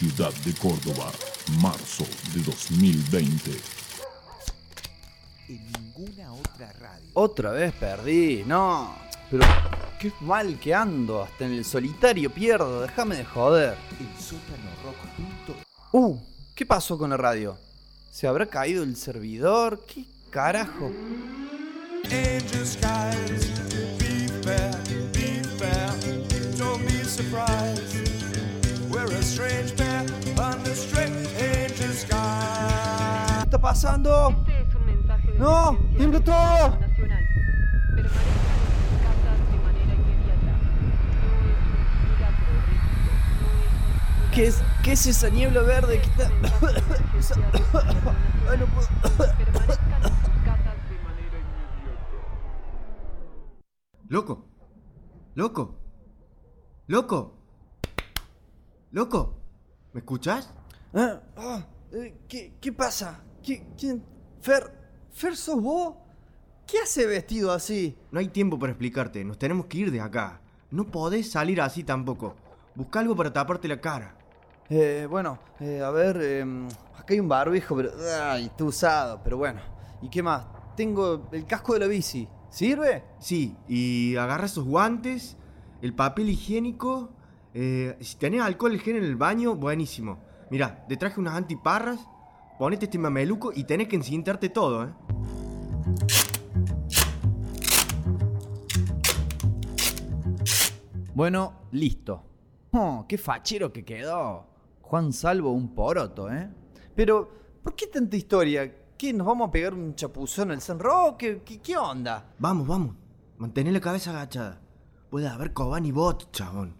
ciudad de Córdoba, marzo de 2020. En ninguna otra radio. Otra vez perdí, no. Pero qué mal que ando, hasta en el solitario pierdo, déjame de joder. El sótano rock. Uh, ¿qué pasó con la radio? ¿Se habrá caído el servidor? ¿Qué carajo? Angel skies, pasando? Este es un mensaje de ¡No! ¡Tiembla todo! Gobierno Nacional. Permanezcan en sus casas de manera inmediata. No es un simulacro, repito, no es un ¿Qué es, ¿Qué es esa niebla verde que está.? Ay, no puedo. Permanezcan en sus casas de manera inmediata. Loco. Loco. Loco. Loco. ¿Me escuchas? Ah, ah, eh, ¿qué, ¿Qué pasa? ¿Qué, ¿Quién? ¿Fer? ¿Fer sos vos? ¿Qué hace vestido así? No hay tiempo para explicarte. Nos tenemos que ir de acá. No podés salir así tampoco. Busca algo para taparte la cara. Eh, bueno, eh, a ver, em, acá hay un barbijo, pero. Ay, está usado, pero bueno. ¿Y qué más? Tengo el casco de la bici. ¿Sirve? Sí, y agarra esos guantes, el papel higiénico. eh, si tenés alcohol gel en el baño, buenísimo. Mira, te traje unas antiparras. Ponete este mameluco y tenés que encintarte todo, ¿eh? Bueno, listo. Oh, qué fachero que quedó. Juan Salvo un poroto, ¿eh? Pero, ¿por qué tanta historia? ¿Qué, nos vamos a pegar un chapuzón al San Roque? ¿Qué, qué onda? Vamos, vamos. Mantén la cabeza agachada. Puede haber Coban y bot, chabón.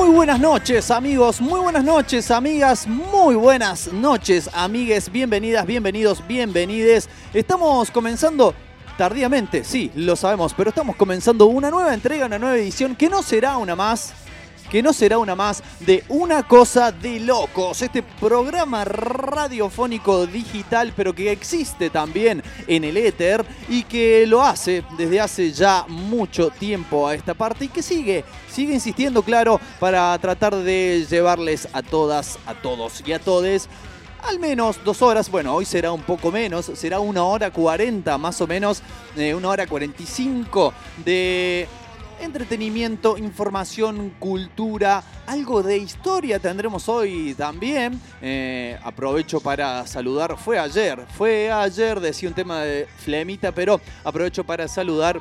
Muy buenas noches amigos, muy buenas noches amigas, muy buenas noches amigues, bienvenidas, bienvenidos, bienvenides. Estamos comenzando tardíamente, sí, lo sabemos, pero estamos comenzando una nueva entrega, una nueva edición que no será una más, que no será una más de Una Cosa de Locos, este programa radiofónico digital, pero que existe también en el éter y que lo hace desde hace ya mucho tiempo a esta parte y que sigue, sigue insistiendo, claro, para tratar de llevarles a todas, a todos y a todes al menos dos horas, bueno, hoy será un poco menos, será una hora cuarenta más o menos, eh, una hora cuarenta y cinco de entretenimiento, información, cultura, algo de historia tendremos hoy también. Eh, aprovecho para saludar, fue ayer, fue ayer, decía un tema de Flemita, pero aprovecho para saludar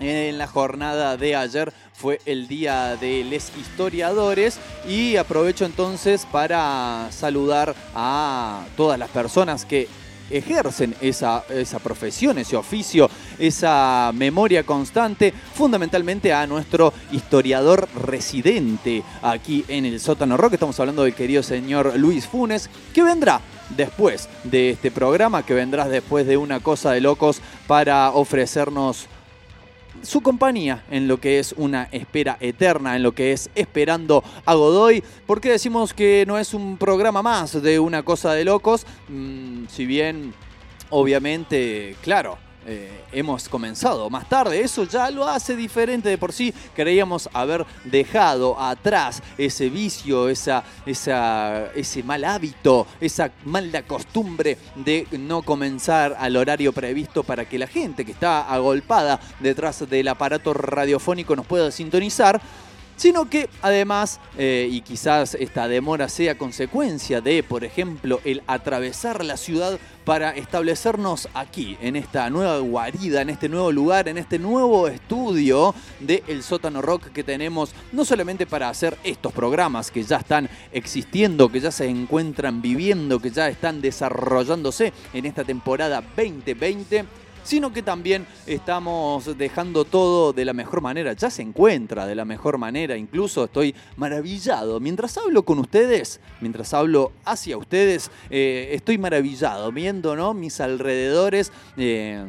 en la jornada de ayer fue el día de los historiadores y aprovecho entonces para saludar a todas las personas que ejercen esa, esa profesión, ese oficio, esa memoria constante, fundamentalmente a nuestro historiador residente aquí en el sótano rock. Estamos hablando del querido señor Luis Funes, que vendrá después de este programa, que vendrá después de una cosa de locos para ofrecernos su compañía en lo que es una espera eterna, en lo que es esperando a Godoy. ¿Por qué decimos que no es un programa más de una cosa de locos? Mm, si bien, obviamente, claro. Eh, hemos comenzado más tarde, eso ya lo hace diferente de por sí. Creíamos haber dejado atrás ese vicio, esa, ese mal hábito, esa mala costumbre de no comenzar al horario previsto para que la gente que está agolpada detrás del aparato radiofónico nos pueda sintonizar sino que además, eh, y quizás esta demora sea consecuencia de, por ejemplo, el atravesar la ciudad para establecernos aquí, en esta nueva guarida, en este nuevo lugar, en este nuevo estudio de El Sótano Rock que tenemos, no solamente para hacer estos programas que ya están existiendo, que ya se encuentran viviendo, que ya están desarrollándose en esta temporada 2020, sino que también estamos dejando todo de la mejor manera. Ya se encuentra de la mejor manera, incluso estoy maravillado. Mientras hablo con ustedes, mientras hablo hacia ustedes, eh, estoy maravillado viendo ¿no? mis alrededores. eh,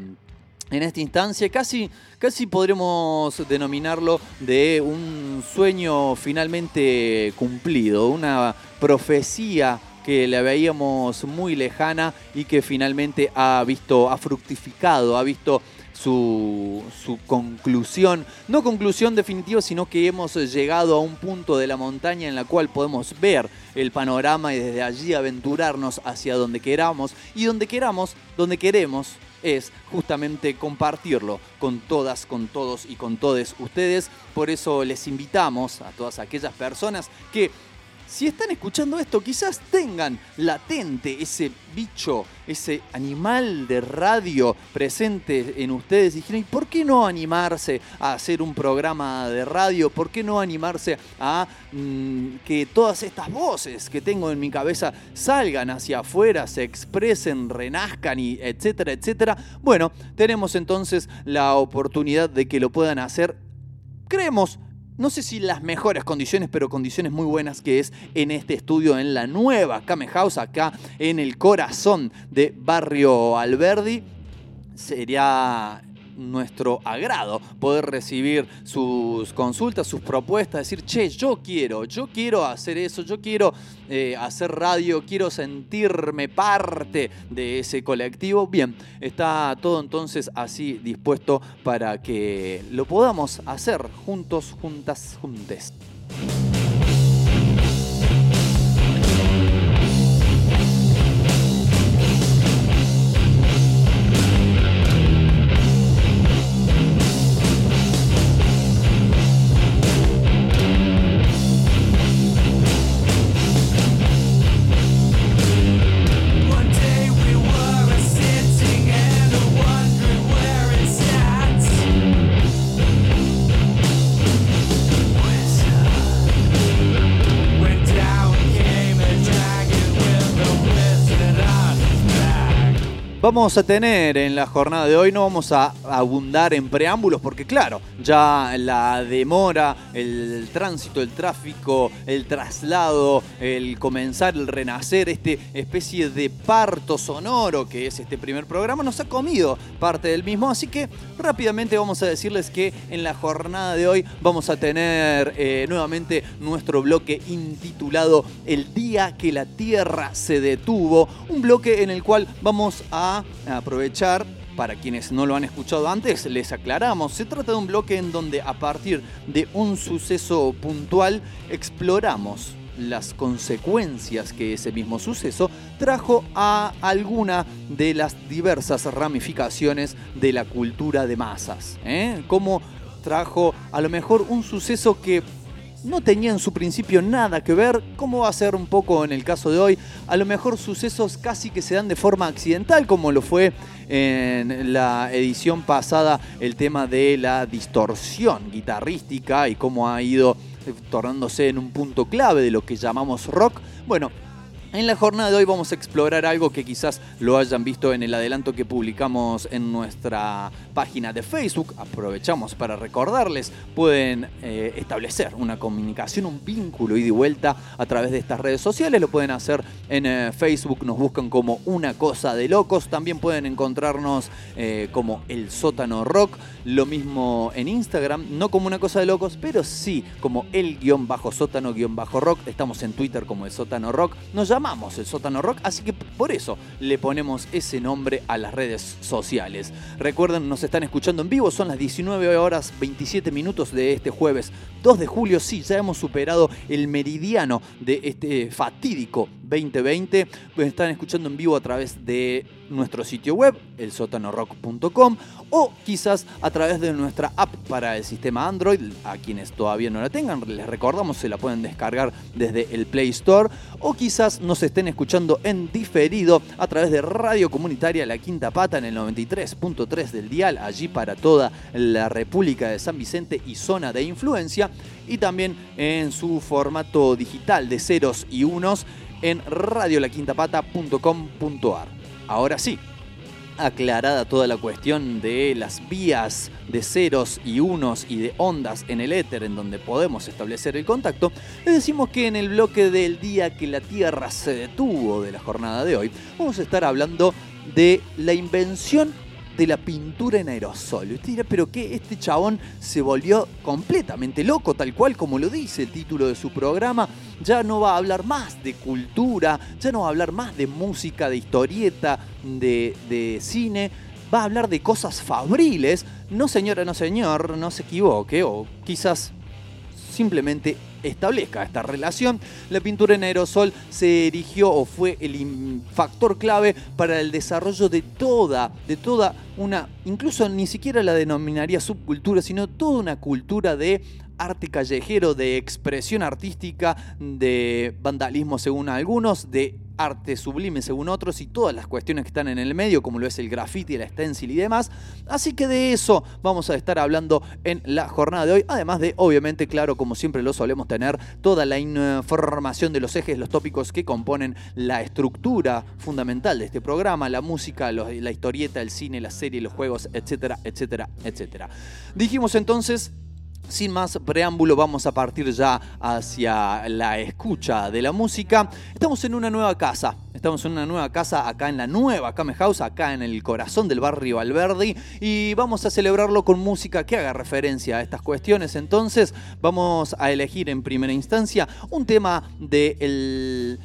en esta instancia, casi, casi podremos denominarlo de un sueño finalmente cumplido, una profecía que la veíamos muy lejana y que finalmente ha visto, ha fructificado, ha visto su, su conclusión, no conclusión definitiva, sino que hemos llegado a un punto de la montaña en la cual podemos ver el panorama y desde allí aventurarnos hacia donde queramos y donde queramos, donde queremos es justamente compartirlo con todas, con todos y con todos ustedes. Por eso les invitamos a todas aquellas personas que si están escuchando esto, quizás tengan latente ese bicho, ese animal de radio presente en ustedes. Y dijeron, ¿y por qué no animarse a hacer un programa de radio? ¿Por qué no animarse a mm, que todas estas voces que tengo en mi cabeza salgan hacia afuera, se expresen, renazcan y etcétera, etcétera? Bueno, tenemos entonces la oportunidad de que lo puedan hacer. Creemos no sé si las mejores condiciones, pero condiciones muy buenas que es en este estudio, en la nueva Kame House, acá en el corazón de Barrio Alberdi. Sería nuestro agrado poder recibir sus consultas, sus propuestas, decir, che, yo quiero, yo quiero hacer eso, yo quiero eh, hacer radio, quiero sentirme parte de ese colectivo. Bien, está todo entonces así dispuesto para que lo podamos hacer juntos, juntas, juntes. Vamos a tener en la jornada de hoy, no vamos a abundar en preámbulos porque claro, ya la demora, el tránsito, el tráfico, el traslado, el comenzar, el renacer, este especie de parto sonoro que es este primer programa, nos ha comido parte del mismo, así que rápidamente vamos a decirles que en la jornada de hoy vamos a tener eh, nuevamente nuestro bloque intitulado El día que la Tierra se detuvo, un bloque en el cual vamos a aprovechar para quienes no lo han escuchado antes, les aclaramos, se trata de un bloque en donde a partir de un suceso puntual exploramos las consecuencias que ese mismo suceso trajo a alguna de las diversas ramificaciones de la cultura de masas. ¿eh? Como trajo a lo mejor un suceso que no tenía en su principio nada que ver, como va a ser un poco en el caso de hoy, a lo mejor sucesos casi que se dan de forma accidental, como lo fue en la edición pasada el tema de la distorsión guitarrística y cómo ha ido tornándose en un punto clave de lo que llamamos rock. Bueno, en la jornada de hoy vamos a explorar algo que quizás lo hayan visto en el adelanto que publicamos en nuestra página de Facebook. Aprovechamos para recordarles, pueden eh, establecer una comunicación, un vínculo y de vuelta a través de estas redes sociales. Lo pueden hacer en eh, Facebook, nos buscan como una cosa de locos. También pueden encontrarnos eh, como el sótano rock. Lo mismo en Instagram, no como una cosa de locos, pero sí como el guion bajo sótano guion bajo rock. Estamos en Twitter como el sótano rock. Nos el sótano rock, así que por eso le ponemos ese nombre a las redes sociales. Recuerden, nos están escuchando en vivo, son las 19 horas 27 minutos de este jueves 2 de julio. Sí, ya hemos superado el meridiano de este fatídico 2020. Pues están escuchando en vivo a través de nuestro sitio web, elsotanorock.com, o quizás a través de nuestra app para el sistema Android. A quienes todavía no la tengan, les recordamos, se la pueden descargar desde el Play Store, o quizás nos estén escuchando en diferido a través de Radio Comunitaria La Quinta Pata en el 93.3 del dial, allí para toda la República de San Vicente y zona de influencia, y también en su formato digital de ceros y unos en radiolaquintapata.com.ar. Ahora sí, aclarada toda la cuestión de las vías de ceros y unos y de ondas en el éter en donde podemos establecer el contacto, les decimos que en el bloque del día que la Tierra se detuvo de la jornada de hoy, vamos a estar hablando de la invención de la pintura en aerosol. Usted dirá, pero qué, este chabón se volvió completamente loco, tal cual como lo dice el título de su programa. Ya no va a hablar más de cultura, ya no va a hablar más de música, de historieta, de, de cine. Va a hablar de cosas fabriles. No señora, no señor, no se equivoque. O quizás simplemente establezca esta relación, la pintura en aerosol se erigió o fue el factor clave para el desarrollo de toda, de toda una, incluso ni siquiera la denominaría subcultura, sino toda una cultura de arte callejero, de expresión artística, de vandalismo según algunos, de arte sublime según otros y todas las cuestiones que están en el medio, como lo es el graffiti, el stencil y demás. Así que de eso vamos a estar hablando en la jornada de hoy, además de, obviamente, claro, como siempre lo solemos tener, toda la información de los ejes, los tópicos que componen la estructura fundamental de este programa, la música, los- la historieta, el cine, la serie, los juegos, etcétera, etcétera, etcétera. Dijimos entonces sin más preámbulo, vamos a partir ya hacia la escucha de la música. Estamos en una nueva casa. Estamos en una nueva casa acá en la nueva Kame House, acá en el corazón del barrio Alberdi. Y vamos a celebrarlo con música que haga referencia a estas cuestiones. Entonces, vamos a elegir en primera instancia un tema de el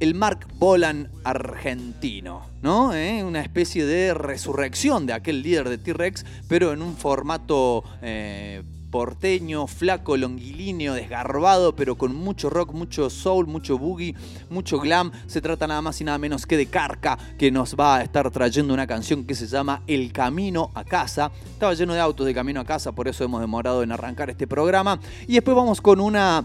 el Mark Bolan argentino, ¿no? ¿Eh? Una especie de resurrección de aquel líder de T-Rex, pero en un formato eh, porteño, flaco, longilíneo, desgarbado, pero con mucho rock, mucho soul, mucho boogie, mucho glam. Se trata nada más y nada menos que de Carca, que nos va a estar trayendo una canción que se llama El Camino a Casa. Estaba lleno de autos de camino a casa, por eso hemos demorado en arrancar este programa. Y después vamos con una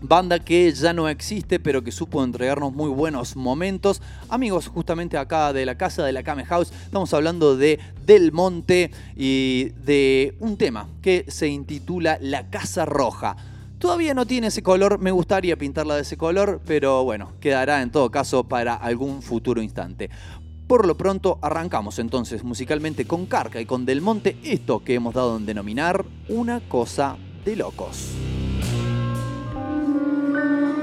Banda que ya no existe, pero que supo entregarnos muy buenos momentos. Amigos, justamente acá de la casa de la Kame House, estamos hablando de Del Monte y de un tema que se intitula La Casa Roja. Todavía no tiene ese color, me gustaría pintarla de ese color, pero bueno, quedará en todo caso para algún futuro instante. Por lo pronto arrancamos entonces musicalmente con Carca y con Del Monte esto que hemos dado en denominar una cosa de locos. remove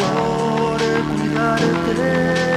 por cuidarte.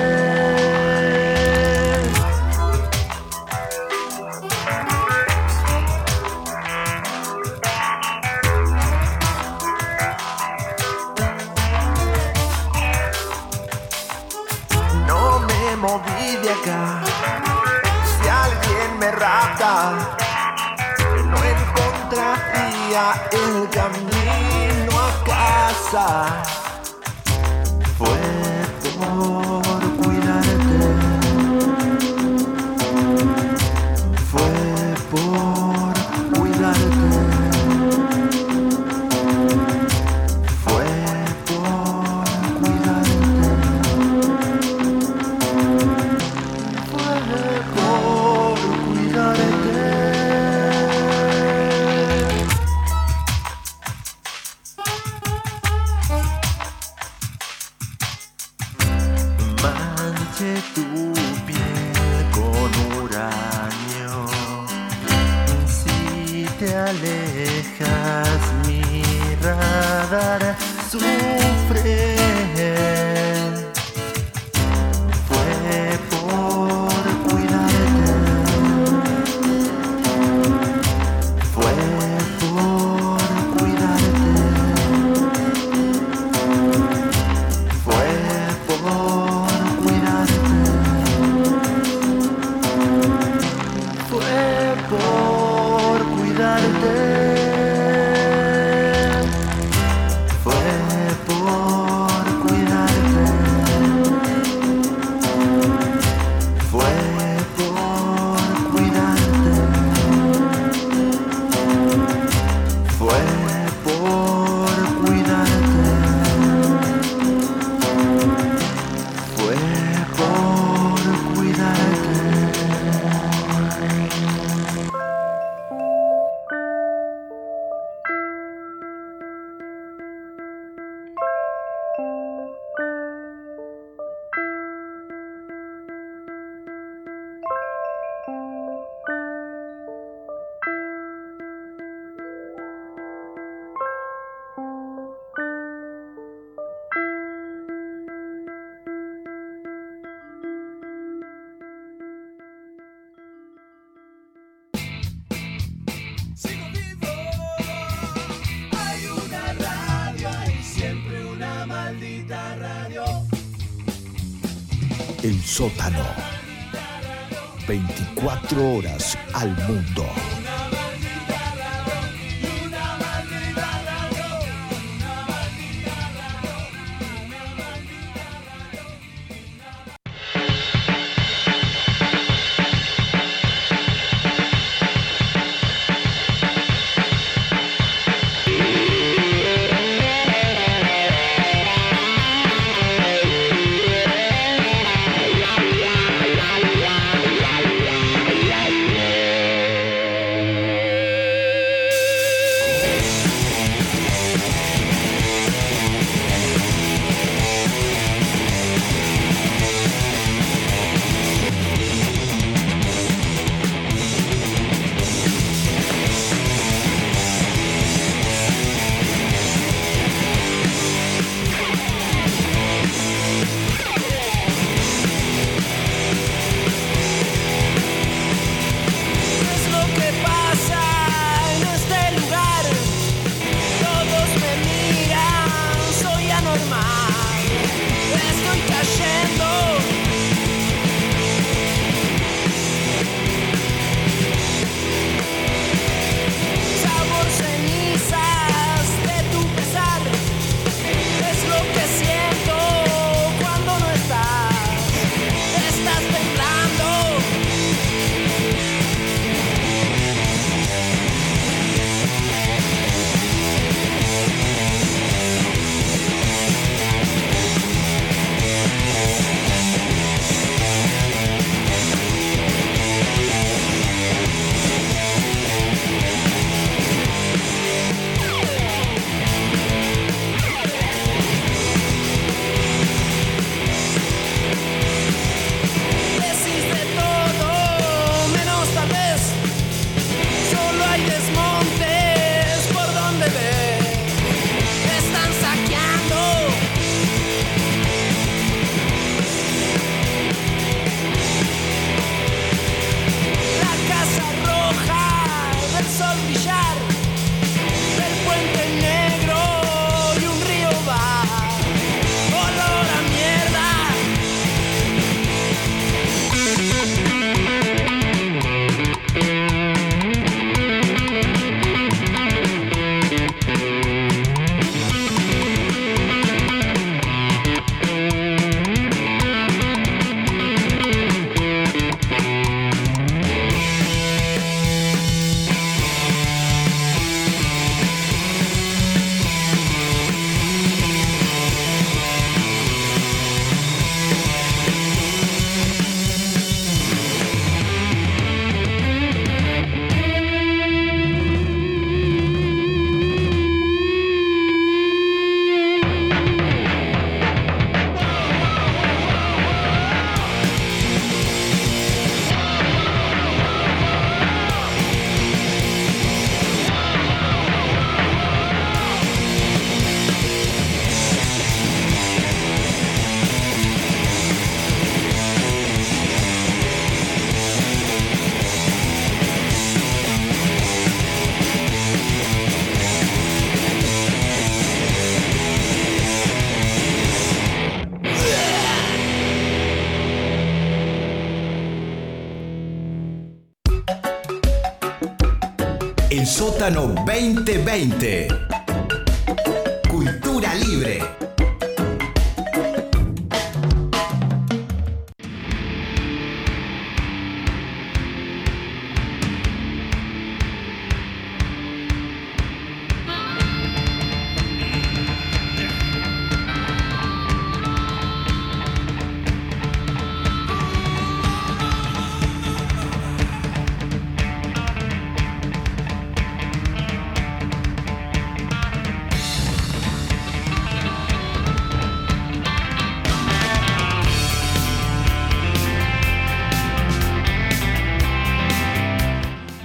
Sótano 2020.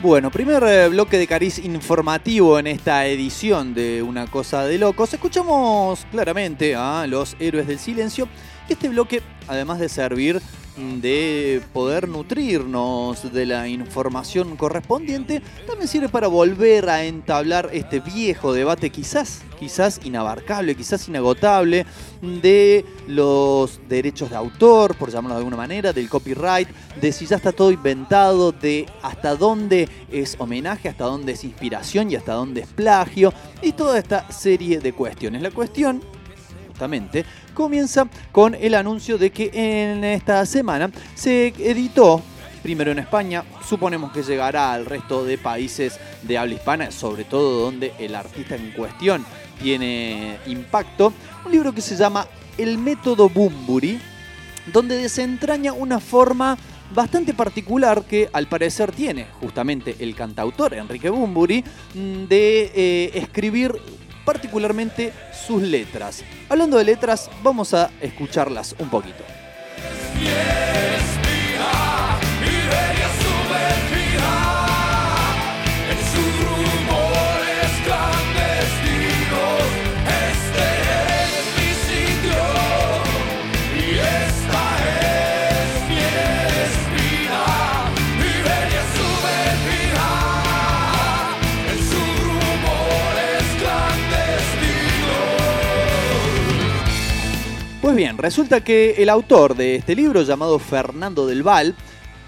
Bueno, primer eh, bloque de cariz informativo en esta edición de Una Cosa de Locos. Escuchamos claramente a los héroes del silencio y este bloque, además de servir de poder nutrirnos de la información correspondiente, también sirve para volver a entablar este viejo debate quizás, quizás inabarcable, quizás inagotable, de los derechos de autor, por llamarlo de alguna manera, del copyright, de si ya está todo inventado, de hasta dónde es homenaje, hasta dónde es inspiración y hasta dónde es plagio, y toda esta serie de cuestiones. La cuestión comienza con el anuncio de que en esta semana se editó, primero en España, suponemos que llegará al resto de países de habla hispana, sobre todo donde el artista en cuestión tiene impacto, un libro que se llama El método Bumburi, donde desentraña una forma bastante particular que al parecer tiene justamente el cantautor Enrique Bumburi mm, de eh, escribir particularmente sus letras. Hablando de letras, vamos a escucharlas un poquito. Pues bien, resulta que el autor de este libro, llamado Fernando del Val,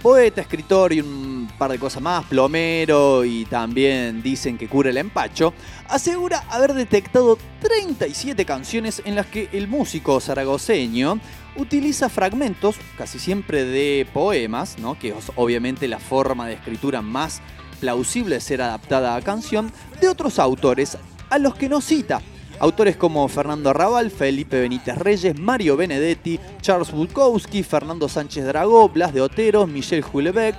poeta, escritor y un par de cosas más, plomero y también dicen que cura el empacho, asegura haber detectado 37 canciones en las que el músico zaragoceño utiliza fragmentos, casi siempre de poemas, ¿no? que es obviamente la forma de escritura más plausible de ser adaptada a canción, de otros autores a los que no cita. Autores como Fernando Arrabal, Felipe Benítez Reyes, Mario Benedetti, Charles Bukowski, Fernando Sánchez Dragó, Blas de Otero, Michel Houellebecq,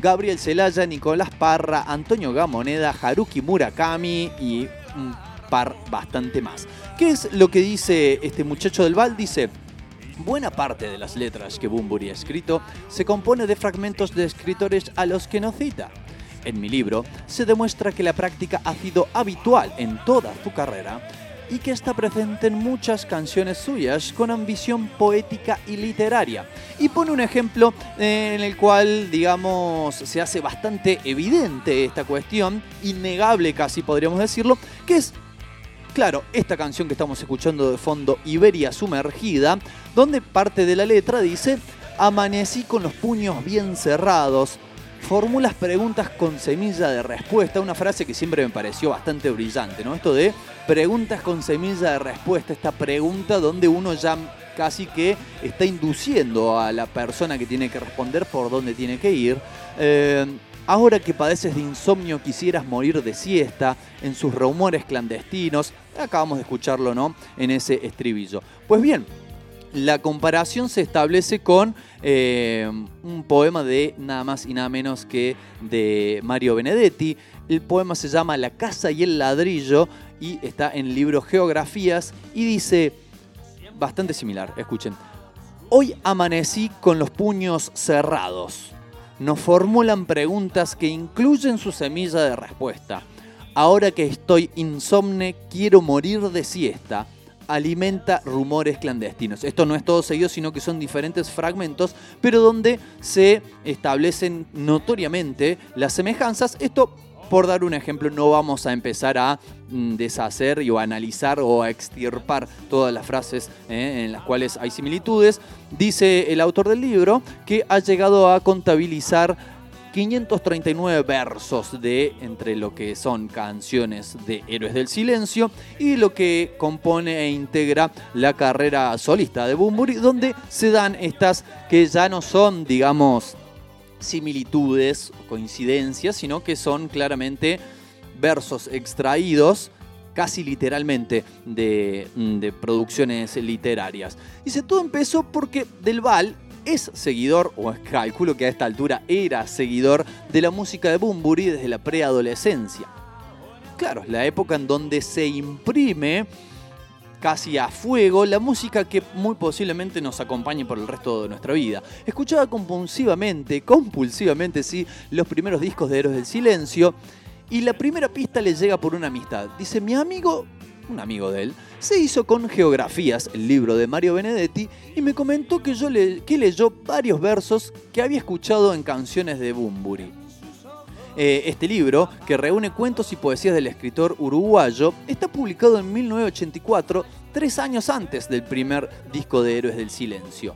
Gabriel Celaya, Nicolás Parra, Antonio Gamoneda, Haruki Murakami y un par bastante más. ¿Qué es lo que dice este muchacho del Val? Dice, buena parte de las letras que Bumburi ha escrito se compone de fragmentos de escritores a los que no cita. En mi libro se demuestra que la práctica ha sido habitual en toda su carrera y que está presente en muchas canciones suyas con ambición poética y literaria. Y pone un ejemplo eh, en el cual, digamos, se hace bastante evidente esta cuestión, innegable casi podríamos decirlo, que es Claro, esta canción que estamos escuchando de fondo, Iberia Sumergida, donde parte de la letra dice, amanecí con los puños bien cerrados, formulas preguntas con semilla de respuesta, una frase que siempre me pareció bastante brillante, ¿no? Esto de preguntas con semilla de respuesta, esta pregunta donde uno ya casi que está induciendo a la persona que tiene que responder por dónde tiene que ir. Eh, Ahora que padeces de insomnio quisieras morir de siesta, en sus rumores clandestinos, acabamos de escucharlo, ¿no? En ese estribillo. Pues bien, la comparación se establece con eh, un poema de nada más y nada menos que de Mario Benedetti. El poema se llama La casa y el ladrillo y está en libro Geografías y dice bastante similar, escuchen. Hoy amanecí con los puños cerrados nos formulan preguntas que incluyen su semilla de respuesta. Ahora que estoy insomne, quiero morir de siesta. Alimenta rumores clandestinos. Esto no es todo seguido, sino que son diferentes fragmentos, pero donde se establecen notoriamente las semejanzas. Esto por dar un ejemplo, no vamos a empezar a mm, deshacer o a analizar o a extirpar todas las frases eh, en las cuales hay similitudes. Dice el autor del libro que ha llegado a contabilizar 539 versos de entre lo que son canciones de Héroes del Silencio y lo que compone e integra la carrera solista de Bumburi, donde se dan estas que ya no son, digamos, similitudes o coincidencias, sino que son claramente versos extraídos casi literalmente de, de producciones literarias. Dice, todo empezó porque Del Val es seguidor, o calculo que a esta altura era seguidor de la música de Bumburi desde la preadolescencia. Claro, es la época en donde se imprime casi a fuego la música que muy posiblemente nos acompañe por el resto de nuestra vida. Escuchaba compulsivamente, compulsivamente sí, los primeros discos de Héroes del Silencio y la primera pista le llega por una amistad. Dice, mi amigo, un amigo de él, se hizo con Geografías, el libro de Mario Benedetti, y me comentó que, yo le, que leyó varios versos que había escuchado en canciones de Bumburi. Eh, este libro, que reúne cuentos y poesías del escritor uruguayo, está publicado en 1984, tres años antes del primer disco de Héroes del Silencio.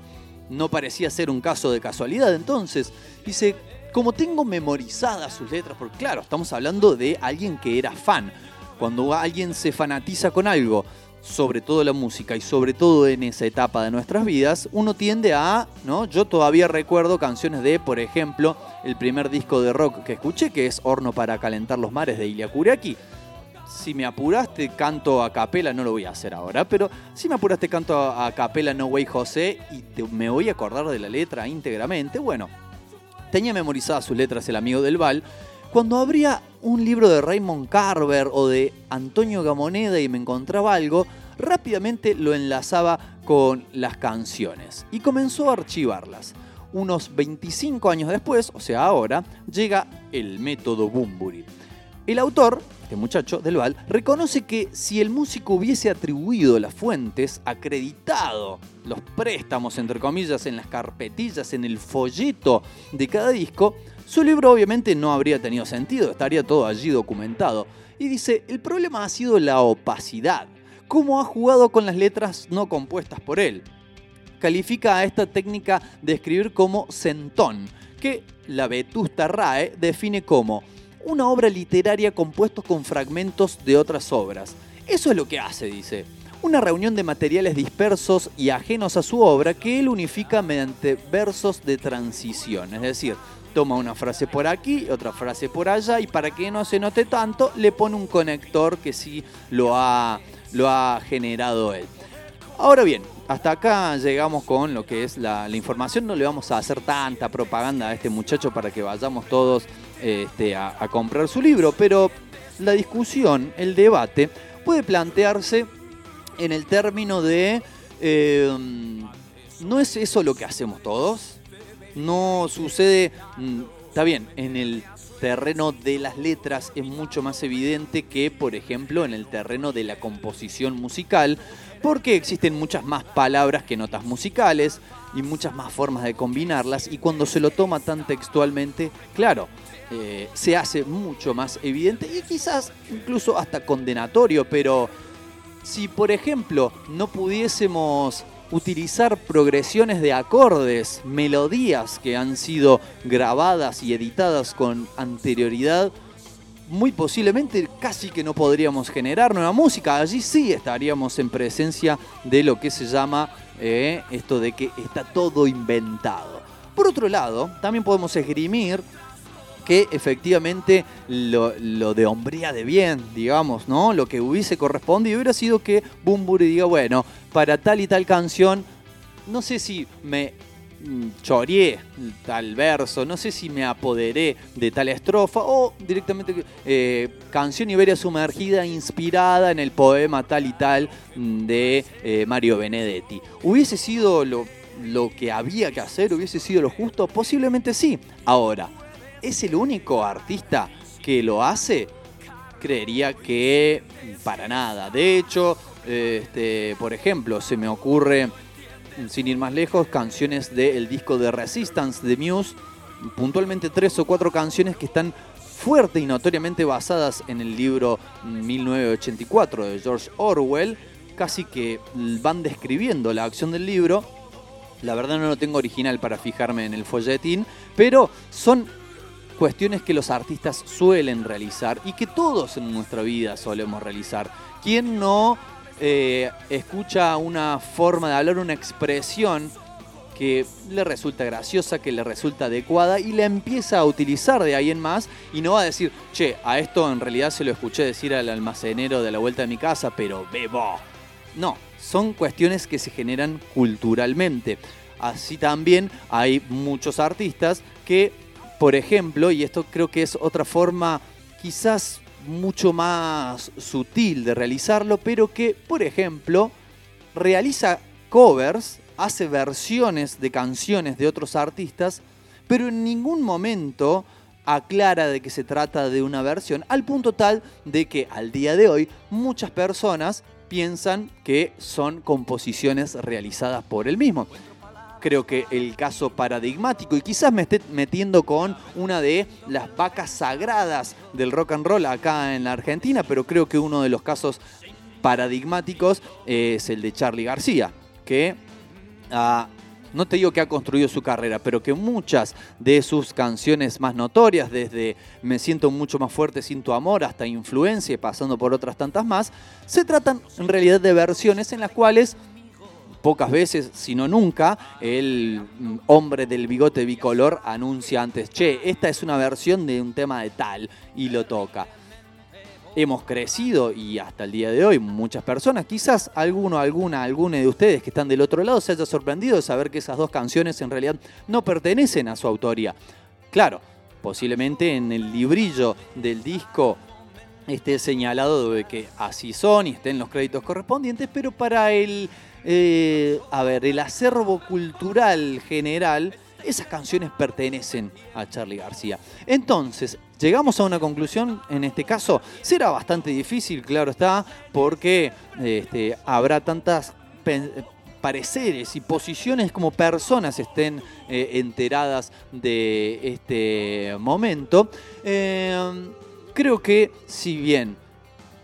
No parecía ser un caso de casualidad entonces. Dice, como tengo memorizadas sus letras, porque claro, estamos hablando de alguien que era fan. Cuando alguien se fanatiza con algo, sobre todo la música y sobre todo en esa etapa de nuestras vidas, uno tiende a, ¿no? Yo todavía recuerdo canciones de, por ejemplo, el primer disco de rock que escuché, que es Horno para calentar los mares de Ilia Kuriaki. Si me apuraste, canto a capela, no lo voy a hacer ahora, pero si me apuraste, canto a, capela No Way José y me voy a acordar de la letra íntegramente, bueno, tenía memorizadas sus letras el amigo del Val. Cuando abría un libro de Raymond Carver o de Antonio Gamoneda y me encontraba algo, rápidamente lo enlazaba con las canciones y comenzó a archivarlas. Unos 25 años después, o sea ahora, llega el método Bumburi. El autor, este muchacho del Val, reconoce que si el músico hubiese atribuido las fuentes, acreditado los préstamos, entre comillas, en las carpetillas, en el folleto de cada disco, su libro obviamente no habría tenido sentido, estaría todo allí documentado. Y dice, el problema ha sido la opacidad, cómo ha jugado con las letras no compuestas por él califica a esta técnica de escribir como centón, que la vetusta RAE define como una obra literaria compuesta con fragmentos de otras obras. Eso es lo que hace, dice. Una reunión de materiales dispersos y ajenos a su obra que él unifica mediante versos de transición. Es decir, toma una frase por aquí, otra frase por allá y para que no se note tanto, le pone un conector que sí lo ha, lo ha generado él. Ahora bien, hasta acá llegamos con lo que es la información. No le vamos a hacer tanta propaganda a este muchacho para que vayamos todos este, a, comprar su libro, pero la discusión, el debate, puede plantearse en el término de, eh, ¿no es eso lo que hacemos todos? No sucede, mm, está bien, en el terreno de las letras es mucho más evidente que, por ejemplo, en el terreno de la composición musical, porque existen muchas más palabras que notas musicales y muchas más formas de combinarlas, y cuando se lo toma tan textualmente, claro, eh, se hace mucho más evidente y quizás incluso hasta condenatorio, pero si por ejemplo no pudiésemos utilizar progresiones de acordes, melodías que han sido grabadas y editadas con anterioridad, muy posiblemente casi que no podríamos generar nueva música. Allí sí estaríamos en presencia de lo que se llama eh, esto de que está todo inventado. Por otro lado, también podemos esgrimir que efectivamente lo, de hombría de bien, digamos, ¿no? Lo que hubiese correspondido hubiera sido que Bumburi diga, bueno, para tal y tal canción, no sé si me mm, choreé tal verso, no sé si me apoderé de tal estrofa o directamente eh, canción Iberia sumergida inspirada en el poema tal y tal mm, de eh, Mario Benedetti. ¿Hubiese sido lo, lo que había que hacer? ¿Hubiese sido lo justo? Posiblemente sí. Ahora, ¿es el único artista que lo hace? Creería que para nada. De hecho, este, por ejemplo, se me ocurre, sin ir más lejos, canciones del disco de Resistance de Muse, puntualmente tres o cuatro canciones que están fuerte y notoriamente basadas en el libro 1984 de George Orwell, casi que van describiendo la acción del libro. La verdad no lo tengo original para fijarme en el folletín, pero son cuestiones que los artistas suelen realizar y que todos en nuestra vida solemos realizar. ¿Quién no eh, escucha una forma de hablar, una expresión que le resulta graciosa, que le resulta adecuada y la empieza a utilizar de ahí en más y no va a decir, che, a esto en realidad se lo escuché decir al almacenero de la vuelta de mi casa, pero bebo. No, son cuestiones que se generan culturalmente. Así también hay muchos artistas que, por ejemplo, y esto creo que es otra forma quizás mucho más sutil de realizarlo, pero que, por ejemplo, realiza covers, hace versiones de canciones de otros artistas, pero en ningún momento aclara de que se trata de una versión, al punto tal de que al día de hoy muchas personas piensan que son composiciones realizadas por él mismo. Creo que el caso paradigmático, y quizás me esté metiendo con una de las vacas sagradas del rock and roll acá en la Argentina, pero creo que uno de los casos paradigmáticos es el de Charlie García, que ah, no te digo que ha construido su carrera, pero que muchas de sus canciones más notorias, desde Me siento mucho más fuerte sin tu amor hasta Influencia, pasando por otras tantas más, se tratan en realidad de versiones en las cuales pocas veces, si no nunca, el hombre del bigote bicolor anuncia antes, che, esta es una versión de un tema de tal, y lo toca hemos crecido y hasta el día de hoy muchas personas, quizás alguno, alguna, alguna de ustedes que están del otro lado se haya sorprendido de saber que esas dos canciones en realidad no pertenecen a su autoría. Claro, posiblemente en el librillo del disco esté señalado de que así son y estén los créditos correspondientes, pero para el, eh, a ver, el acervo cultural general, esas canciones pertenecen a Charlie García. Entonces, llegamos a una conclusión, en este caso, será bastante difícil, claro está, porque este, habrá tantas pareceres y posiciones como personas estén eh, enteradas de este momento. Eh, creo que si bien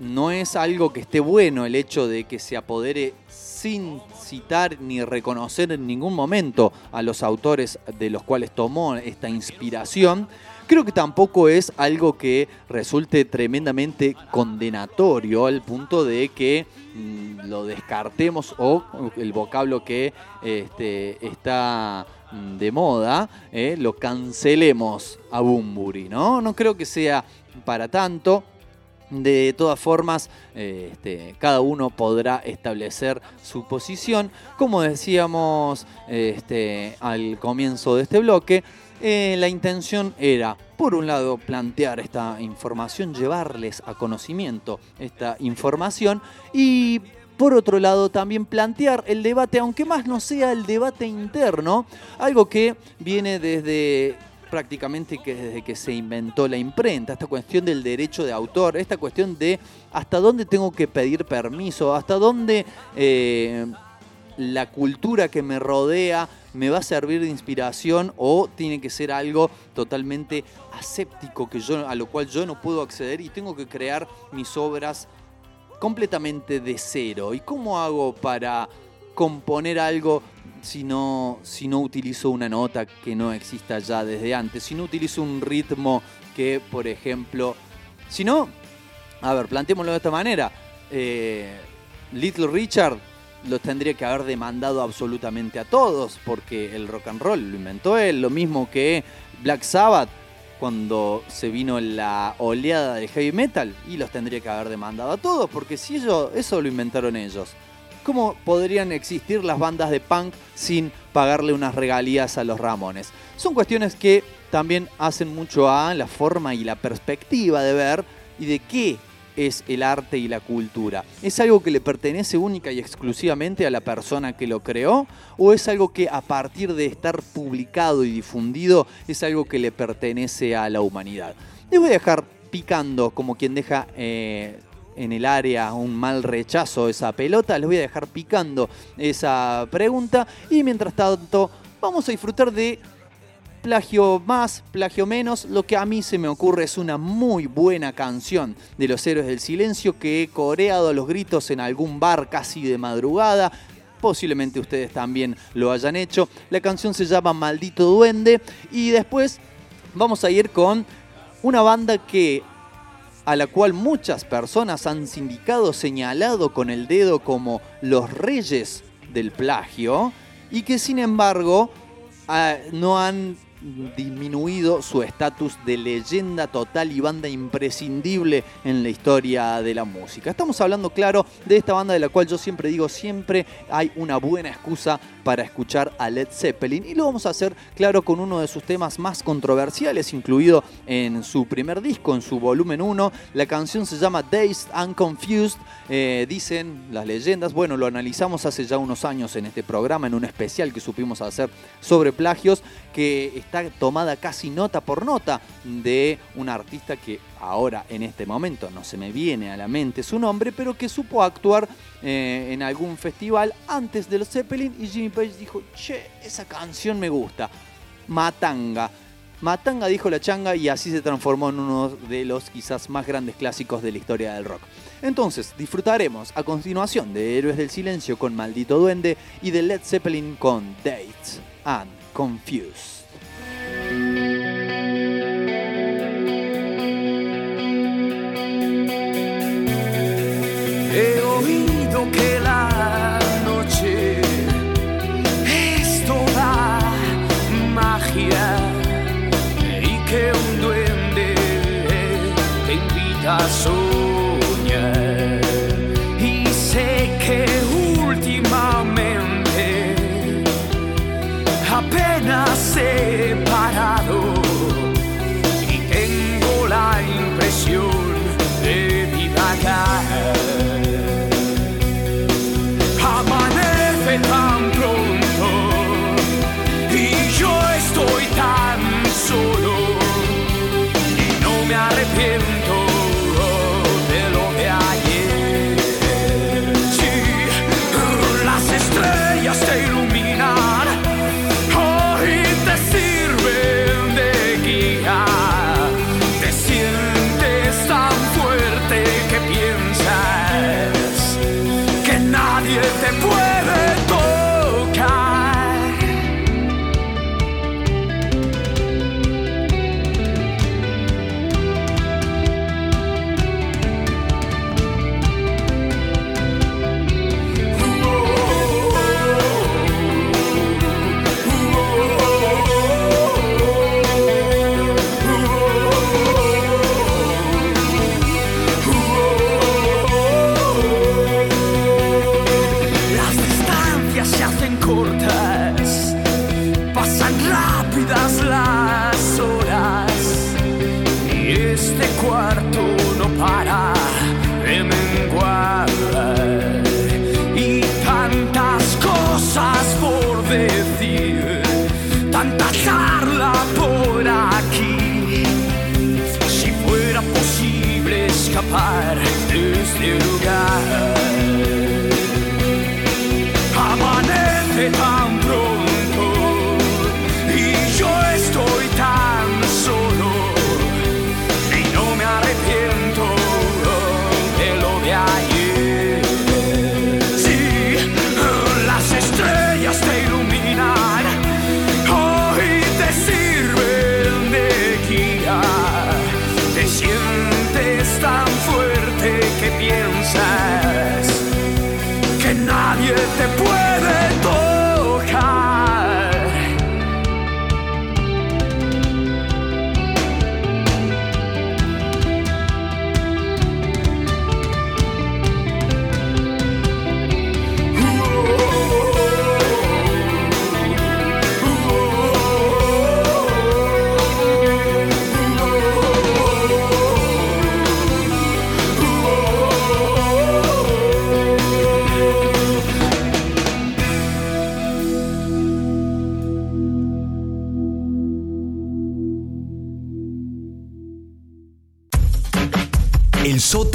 no es algo que esté bueno el hecho de que se apodere sin citar ni reconocer en ningún momento a los autores de los cuales tomó esta inspiración, creo que tampoco es algo que resulte tremendamente condenatorio al punto de que mm, lo descartemos o el vocablo que este, está mm, de moda, eh, lo cancelemos a Bumburi, ¿no? No creo que sea para tanto. De todas formas, eh, este, cada uno podrá establecer su posición. Como decíamos este, al comienzo de este bloque, eh, la intención era, por un lado, plantear esta información, llevarles a conocimiento esta información y por otro lado también plantear el debate, aunque más no sea el debate interno, algo que viene desde prácticamente que desde que se inventó la imprenta, esta cuestión del derecho de autor, esta cuestión de hasta dónde tengo que pedir permiso, hasta dónde eh, la cultura que me rodea me va a servir de inspiración o tiene que ser algo totalmente aséptico que yo, a lo cual yo no puedo acceder y tengo que crear mis obras completamente de cero. ¿Y cómo hago para componer algo si no, si no utilizo una nota que no exista ya desde antes? Si no utilizo un ritmo que, por ejemplo, si no, a ver, planteémoslo de esta manera. eh, Little Richard los tendría que haber demandado absolutamente a todos, porque el rock and roll lo inventó él, lo mismo que Black Sabbath cuando se vino la oleada de heavy metal, y los tendría que haber demandado a todos, porque si ellos, eso lo inventaron ellos. ¿Cómo podrían existir las bandas de punk sin pagarle unas regalías a los Ramones? Son cuestiones que también hacen mucho a la forma y la perspectiva de ver y de qué es el arte y la cultura. ¿Es algo que le pertenece única y exclusivamente a la persona que lo creó? ¿O es algo que a partir de estar publicado y difundido es algo que le pertenece a la humanidad? Les voy a dejar picando como quien deja eh, en el área un mal rechazo esa pelota, les voy a dejar picando esa pregunta y mientras tanto vamos a disfrutar de plagio más, plagio menos, lo que a mí se me ocurre es una muy buena canción de los héroes del silencio que he coreado los gritos en algún bar casi de madrugada. Posiblemente ustedes también lo hayan hecho. La canción se llama Maldito Duende y después vamos a ir con una banda que a la cual muchas personas han sindicado, señalado con el dedo como los reyes del plagio y que sin embargo ah, no han disminuido su estatus de leyenda total y banda imprescindible en la historia de la música. Estamos hablando, claro, de esta banda de la cual yo siempre digo, siempre hay una buena excusa para escuchar a Led Zeppelin y lo vamos a hacer, claro, con uno de sus temas más controversiales, incluido en su primer disco, en su volumen 1. La canción se llama Dazed and Confused, eh, dicen las leyendas, bueno, lo analizamos hace ya unos años en este programa, en un especial que supimos hacer sobre plagios, que tomada casi nota por nota de un artista que ahora en este momento no se me viene a la mente su nombre, pero que supo actuar eh, en algún festival antes de los Zeppelin y Jimmy Page dijo, che, esa canción me gusta, Matanga. Matanga dijo la changa y así se transformó en uno de los quizás más grandes clásicos de la historia del rock. Entonces, disfrutaremos a continuación de Héroes del Silencio con Maldito Duende y de Led Zeppelin con Dates and Confused. He oído que la noche es toda magia y que un duende te invita a soñar. Y sé que últimamente apenas he parado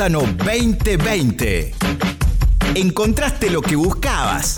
El sótano 2020. Encontraste lo que buscabas.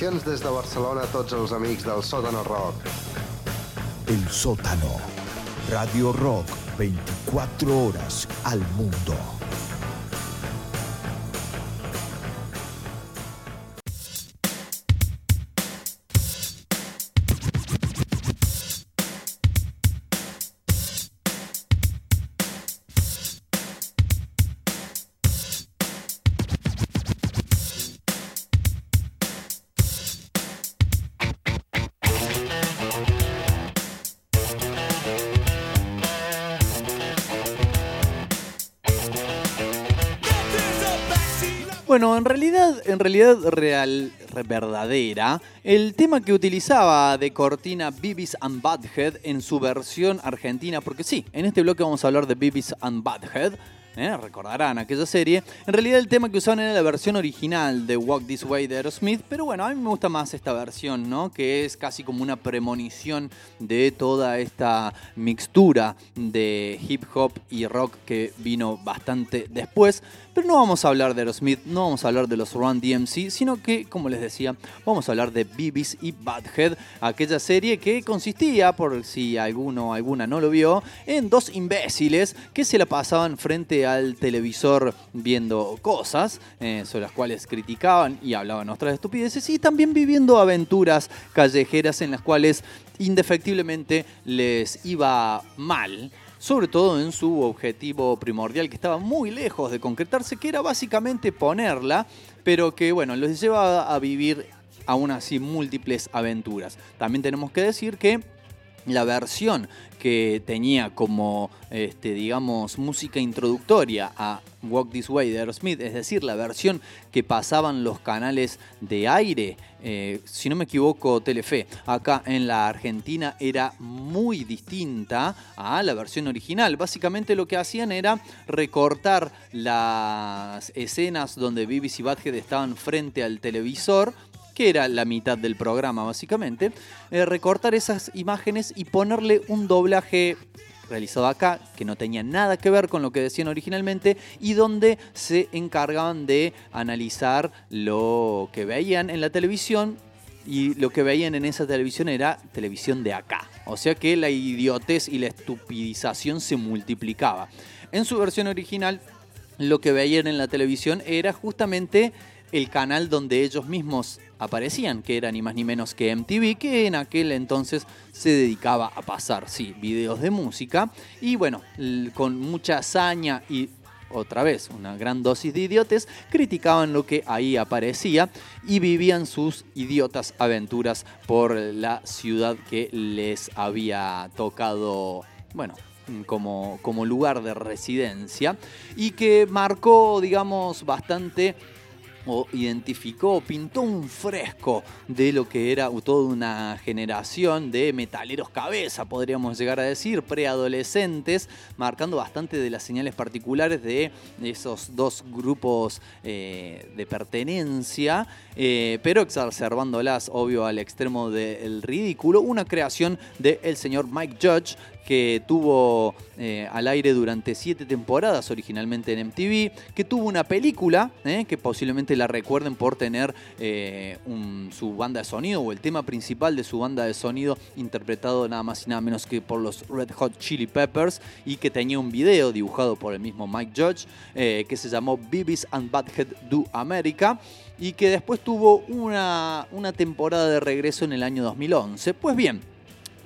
Salutacions des de Barcelona a tots els amics del Sòtano Rock. El sótano. Radio Rock. 24 horas al mundo. En realidad real, re- verdadera, el tema que utilizaba de cortina Beavis and Butthead en su versión argentina, porque sí, en este bloque vamos a hablar de Beavis and Butthead. ¿Eh? Recordarán aquella serie. En realidad el tema que usaban era la versión original de Walk This Way de Aerosmith, pero bueno, a mí me gusta más esta versión, ¿no? Que es casi como una premonición de toda esta mixtura de hip hop y rock que vino bastante después. Pero no vamos a hablar de Aerosmith, no vamos a hablar de los Run DMC, sino que, como les decía, vamos a hablar de Beavis y Butthead, aquella serie que consistía, por si alguno o alguna no lo vio, en dos imbéciles que se la pasaban frente al televisor viendo cosas eh, sobre las cuales criticaban y hablaban otras estupideces y también viviendo aventuras callejeras en las cuales indefectiblemente les iba mal sobre todo en su objetivo primordial que estaba muy lejos de concretarse, que era básicamente ponerla, pero que bueno, los lleva a vivir aún así múltiples aventuras. También tenemos que decir que la versión que tenía como, este, digamos, música introductoria a Walk This Way de Aerosmith, es decir, la versión que pasaban los canales de aire, eh, si no me equivoco, Telefe, acá en la Argentina era muy distinta a la versión original. Básicamente lo que hacían era recortar las escenas donde Beavis y Butthead estaban frente al televisor, que era la mitad del programa básicamente, eh, recortar esas imágenes y ponerle un doblaje realizado acá, que no tenía nada que ver con lo que decían originalmente, y donde se encargaban de analizar lo que veían en la televisión, y lo que veían en esa televisión era televisión de acá. O sea que la idiotez y la estupidización se multiplicaba. En su versión original, lo que veían en la televisión era justamente el canal donde ellos mismos aparecían, que era ni más ni menos que MTV, que en aquel entonces se dedicaba a pasar, sí, videos de música, y bueno, con mucha hazaña y otra vez una gran dosis de idiotes, criticaban lo que ahí aparecía y vivían sus idiotas aventuras por la ciudad que les había tocado, bueno, como, como lugar de residencia y que marcó, digamos, bastante o identificó, pintó un fresco de lo que era toda una generación de metaleros cabeza, podríamos llegar a decir, preadolescentes, marcando bastante de las señales particulares de esos dos grupos eh, de pertenencia, eh, pero exacerbándolas, obvio, al extremo del ridículo. Una creación del señor Mike Judge, que tuvo eh, al aire durante siete temporadas originalmente en MTV, que tuvo una película, eh, que posiblemente la recuerden por tener eh, su banda de sonido o el tema principal de su banda de sonido interpretado nada más y nada menos que por los Red Hot Chili Peppers y que tenía un video dibujado por el mismo Mike Judge que se llamó Beavis and Butthead Do America y que después tuvo una, una temporada de regreso en el año 2011. Pues bien,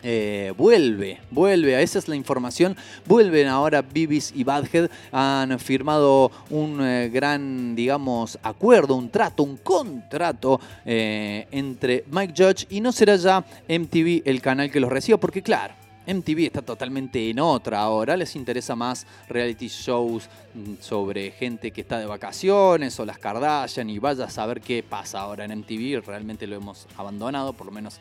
eh, vuelve, vuelve, esa es la información. Vuelven ahora Bibis y Badhead. Han firmado un eh, gran, digamos, acuerdo, un trato, un contrato eh, entre Mike Judge y no será ya MTV el canal que los reciba, porque claro. MTV está totalmente en otra ahora, les interesa más reality shows mm, sobre gente que está de vacaciones o las Kardashian y vaya a saber qué pasa ahora en MTV, realmente lo hemos abandonado, por lo menos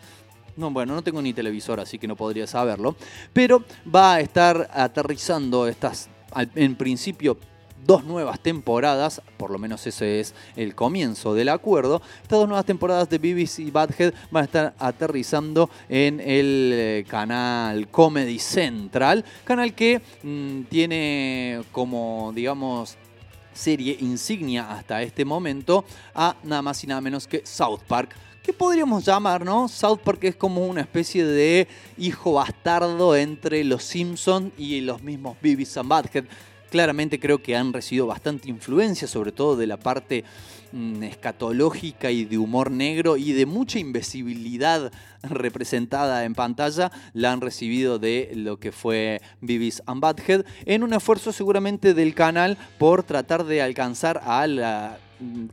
no, bueno, no tengo ni televisor, así que no podría saberlo. Pero va a estar aterrizando estas, en principio, dos nuevas temporadas, por lo menos ese es el comienzo del acuerdo. Estas dos nuevas temporadas de BBC Badhead van a estar aterrizando en el eh, canal Comedy Central, canal que mm, tiene como, digamos, serie insignia hasta este momento a nada más y nada menos que South Park. ¿Qué podríamos llamar, no? South Park es como una especie de hijo bastardo entre los Simpsons y los mismos Beavis and Butthead. Claramente creo que han recibido bastante influencia, sobre todo de la parte mm, escatológica y de humor negro y de mucha invisibilidad representada en pantalla, la han recibido de lo que fue Beavis and Butthead, en un esfuerzo seguramente del canal por tratar de alcanzar a la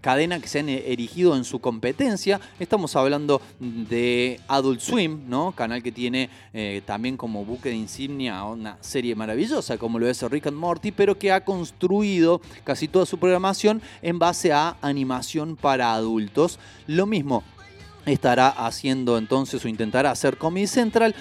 cadena que se han erigido en su competencia. Estamos hablando de Adult Swim, ¿no? Canal que tiene eh, también como buque de insignia una serie maravillosa como lo es Rick and Morty, pero que ha construido casi toda su programación en base a animación para adultos. Lo mismo estará haciendo entonces o intentará hacer Comedy Central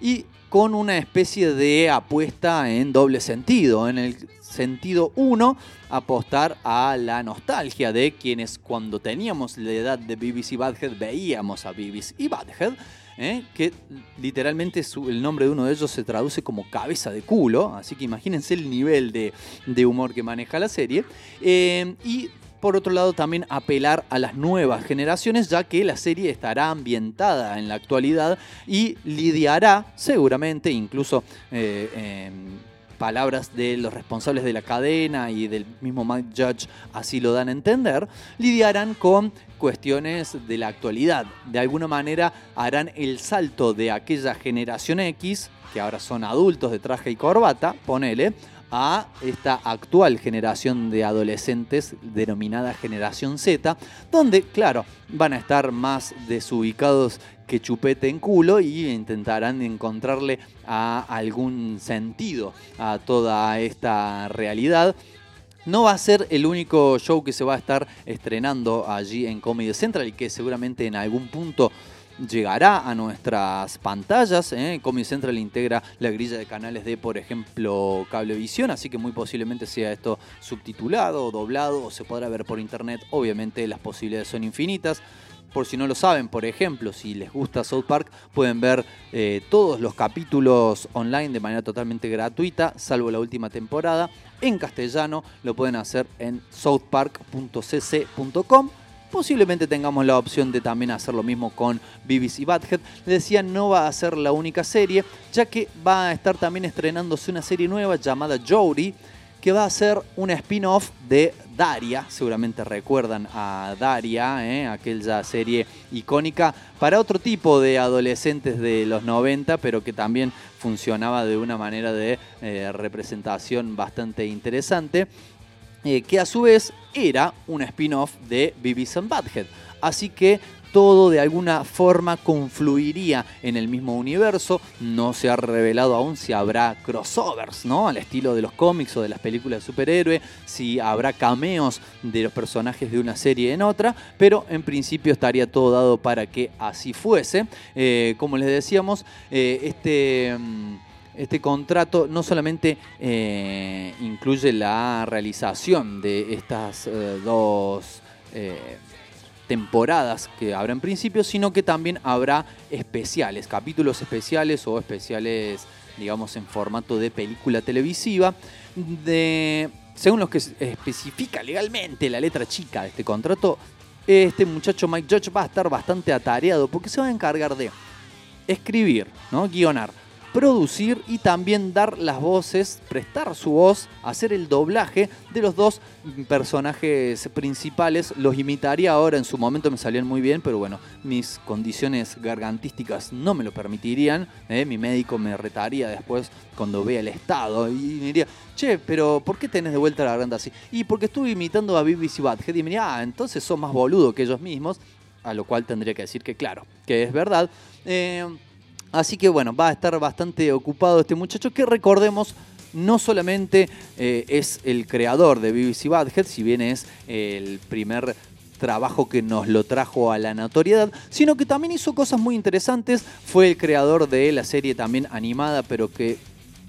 y con una especie de apuesta en doble sentido. En el sentido 1, apostar a la nostalgia de quienes cuando teníamos la edad de BBC Badhead veíamos a BBC y Badhead. ¿eh? que literalmente el nombre de uno de ellos se traduce como cabeza de culo, así que imagínense el nivel de, de humor que maneja la serie. Eh, y por otro lado también apelar a las nuevas generaciones, ya que la serie estará ambientada en la actualidad y lidiará seguramente, incluso eh, em, palabras de los responsables de la cadena y del mismo Mike Judge así lo dan a entender, lidiarán con cuestiones de la actualidad. De alguna manera harán el salto de aquella generación X, que ahora son adultos de traje y corbata, ponele, a esta actual generación de adolescentes denominada generación Z, donde, claro, van a estar más desubicados que chupete en culo y intentarán encontrarle a algún sentido a toda esta realidad. No va a ser el único show que se va a estar estrenando allí en Comedy Central y que seguramente en algún punto llegará a nuestras pantallas. ¿eh? Comedy Central integra la grilla de canales de, por ejemplo, Cablevisión, así que muy posiblemente sea esto subtitulado doblado o se podrá ver por internet. Obviamente las posibilidades son infinitas. Por si no lo saben, por ejemplo, si les gusta South Park, pueden ver eh, todos los capítulos online de manera totalmente gratuita, salvo la última temporada. En castellano lo pueden hacer en southpark.cc.com. Posiblemente tengamos la opción de también hacer lo mismo con BBC Badhead. Les decía, no va a ser la única serie, ya que va a estar también estrenándose una serie nueva llamada Jodie, que va a ser un spin-off de Daria. Seguramente recuerdan a Daria, ¿eh? aquella serie icónica para otro tipo de adolescentes de los 90, pero que también funcionaba de una manera de eh, representación bastante interesante eh, que a su vez era un spin-off de Beavis and Butthead. Así que todo de alguna forma confluiría en el mismo universo. No se ha revelado aún si habrá crossovers, ¿no? Al estilo de los cómics o de las películas de superhéroe, si habrá cameos de los personajes de una serie en otra, pero en principio estaría todo dado para que así fuese. Eh, como les decíamos, eh, este. Este contrato no solamente eh, incluye la realización de estas eh, dos eh, temporadas que habrá en principio, sino que también habrá especiales, capítulos especiales o especiales, digamos, en formato de película televisiva, de, según lo que especifica legalmente la letra chica de este contrato, este muchacho Mike Judge va a estar bastante atareado porque se va a encargar de escribir, ¿no? guionar, producir y también dar las voces, prestar su voz, hacer el doblaje de los dos personajes principales. Los imitaría ahora, en su momento me salían muy bien, pero bueno, mis condiciones gargantísticas no me lo permitirían. ¿eh? Mi médico me retaría después cuando vea el estado y me diría, che, pero ¿por qué tenés de vuelta la garganta así? Y porque estuve imitando a BBC Badhead y me diría, ah, entonces sos más boludo que ellos mismos. A lo cual tendría que decir que claro, que es verdad. Eh, Así que bueno, va a estar bastante ocupado este muchacho que recordemos no solamente eh, es el creador de BBC Badhead, si bien es el primer trabajo que nos lo trajo a la notoriedad, sino que también hizo cosas muy interesantes. Fue el creador de la serie también animada, pero que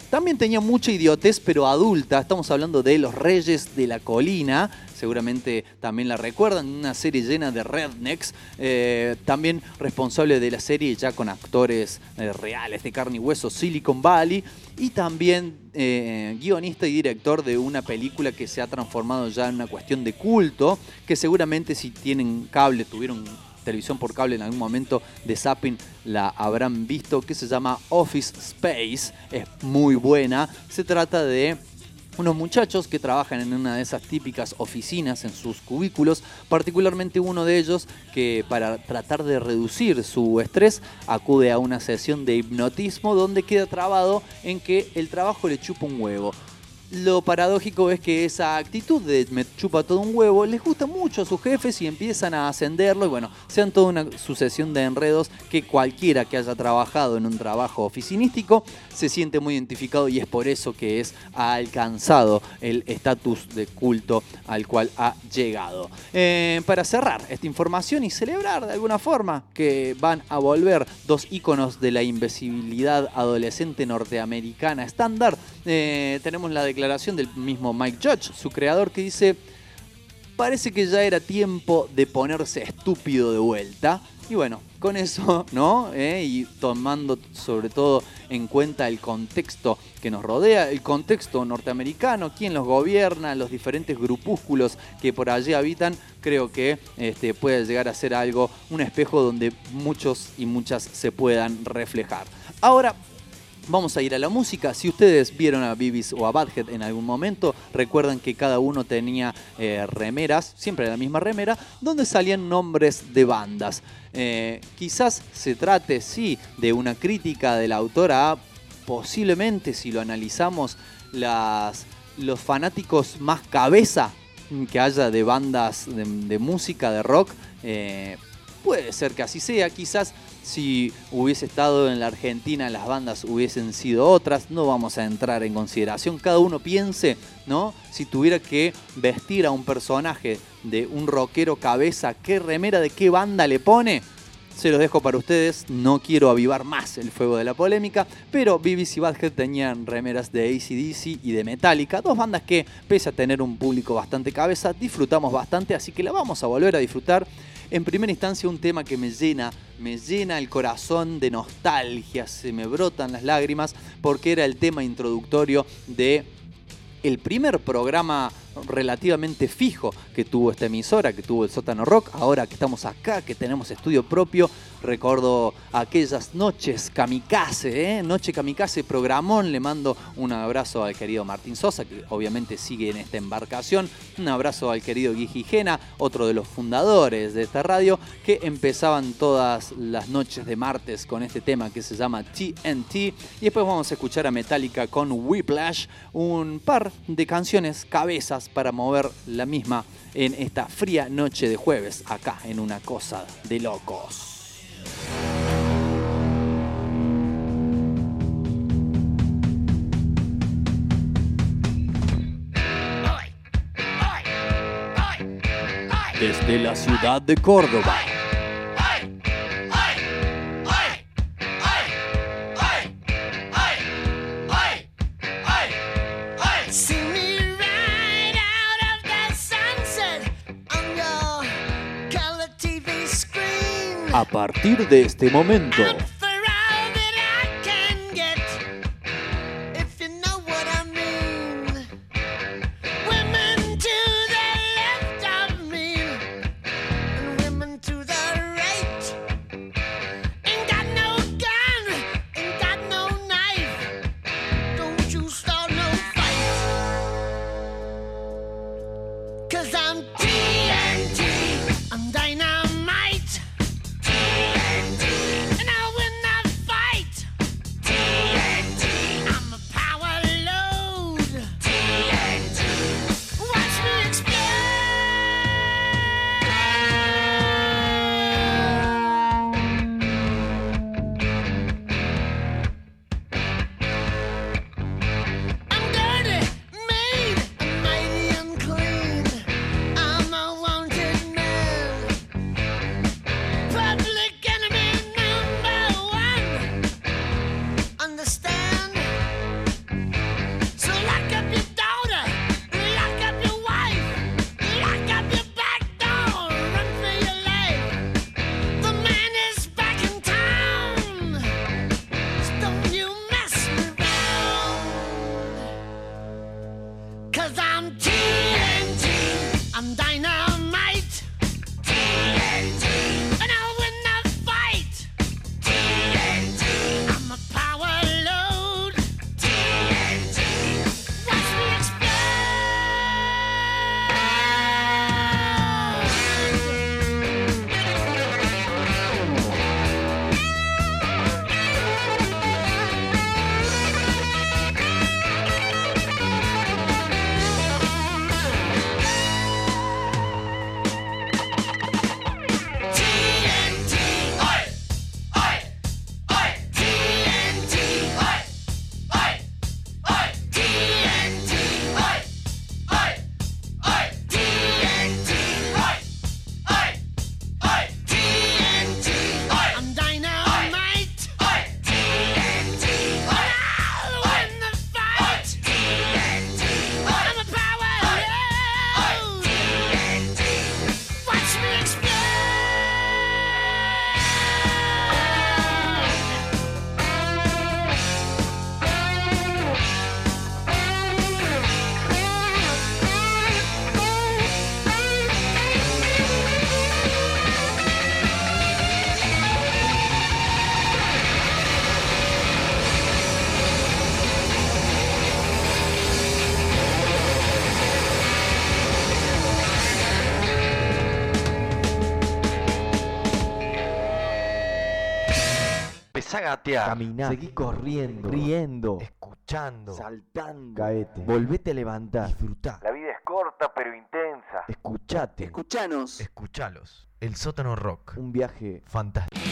también tenía mucha idiotez, pero adulta. Estamos hablando de Los Reyes de la Colina. Seguramente también la recuerdan, una serie llena de rednecks. eh, también responsable de la serie ya con actores eh, reales de carne y hueso, Silicon Valley. Y también eh, guionista y director de una película que se ha transformado ya en una cuestión de culto, que seguramente si tienen cable, tuvieron televisión por cable en algún momento de Zapping la habrán visto, que se llama Office Space. Es muy buena. Se trata de unos muchachos que trabajan en una de esas típicas oficinas en sus cubículos, particularmente uno de ellos que para tratar de reducir su estrés acude a una sesión de hipnotismo donde queda trabado en que el trabajo le chupa un huevo. Lo paradójico es que esa actitud de me chupa todo un huevo les gusta mucho a sus jefes y empiezan a ascenderlo y bueno, sean toda una sucesión de enredos que cualquiera que haya trabajado en un trabajo oficinístico se siente muy identificado y es por eso que es ha alcanzado el estatus de culto al cual ha llegado. Eh, para cerrar esta información y celebrar de alguna forma que van a volver dos íconos de la invisibilidad adolescente norteamericana estándar, eh, tenemos la declaración del mismo Mike Judge, su creador, que dice, parece que ya era tiempo de ponerse estúpido de vuelta. Y bueno, con eso, ¿no? Eh, y tomando sobre todo en cuenta el contexto que nos rodea, el contexto norteamericano, quién los gobierna, los diferentes grupúsculos que por allí habitan, creo que este, puede llegar a ser algo, un espejo donde muchos y muchas se puedan reflejar. Ahora, Vamos a ir a la música. Si ustedes vieron a Bibis o a Badhead en algún momento, recuerdan que cada uno tenía eh, remeras, siempre la misma remera, donde salían nombres de bandas. Eh, quizás se trate, sí, de una crítica del autor a posiblemente, si lo analizamos, los fanáticos más cabeza que haya de bandas de, de música, de rock. eh, puede ser que así sea, quizás si hubiese estado en la Argentina las bandas hubiesen sido otras, no vamos a entrar en consideración, cada uno piense, ¿no? Si tuviera que vestir a un personaje de un rockero cabeza, ¿qué remera de qué banda le pone? Se los dejo para ustedes, no quiero avivar más el fuego de la polémica, pero BBC Badhead tenían remeras de ACDC y de Metallica, dos bandas que, pese a tener un público bastante cabeza, disfrutamos bastante, así que la vamos a volver a disfrutar. En primera instancia, un tema que me llena, me llena el corazón de nostalgia, se me brotan las lágrimas, porque era el tema introductorio de el primer programa relativamente fijo que tuvo esta emisora, que tuvo el Sótano Rock. Ahora que estamos acá, que tenemos estudio propio, recuerdo aquellas noches kamikaze, ¿eh? Noche kamikaze programón. Le mando un abrazo al querido Martín Sosa, que obviamente sigue en esta embarcación. Un abrazo al querido Guy Gijena, otro de los fundadores de esta radio, que empezaban todas las noches de martes con este tema que se llama TNT. Y después vamos a escuchar a Metallica con Whiplash, un par de canciones cabezas para mover la misma en esta fría noche de jueves, acá en una cosa de locos. Desde la ciudad de Córdoba. A partir de este momento, gatear. Caminá. Seguí corriendo. riendo, Escuchando. saltando, Caete. volvete a levantar, Disfrutá. La vida es corta pero intensa. escuchate, Escuchanos. Escuchalos. El sótano rock. un viaje Fantástico.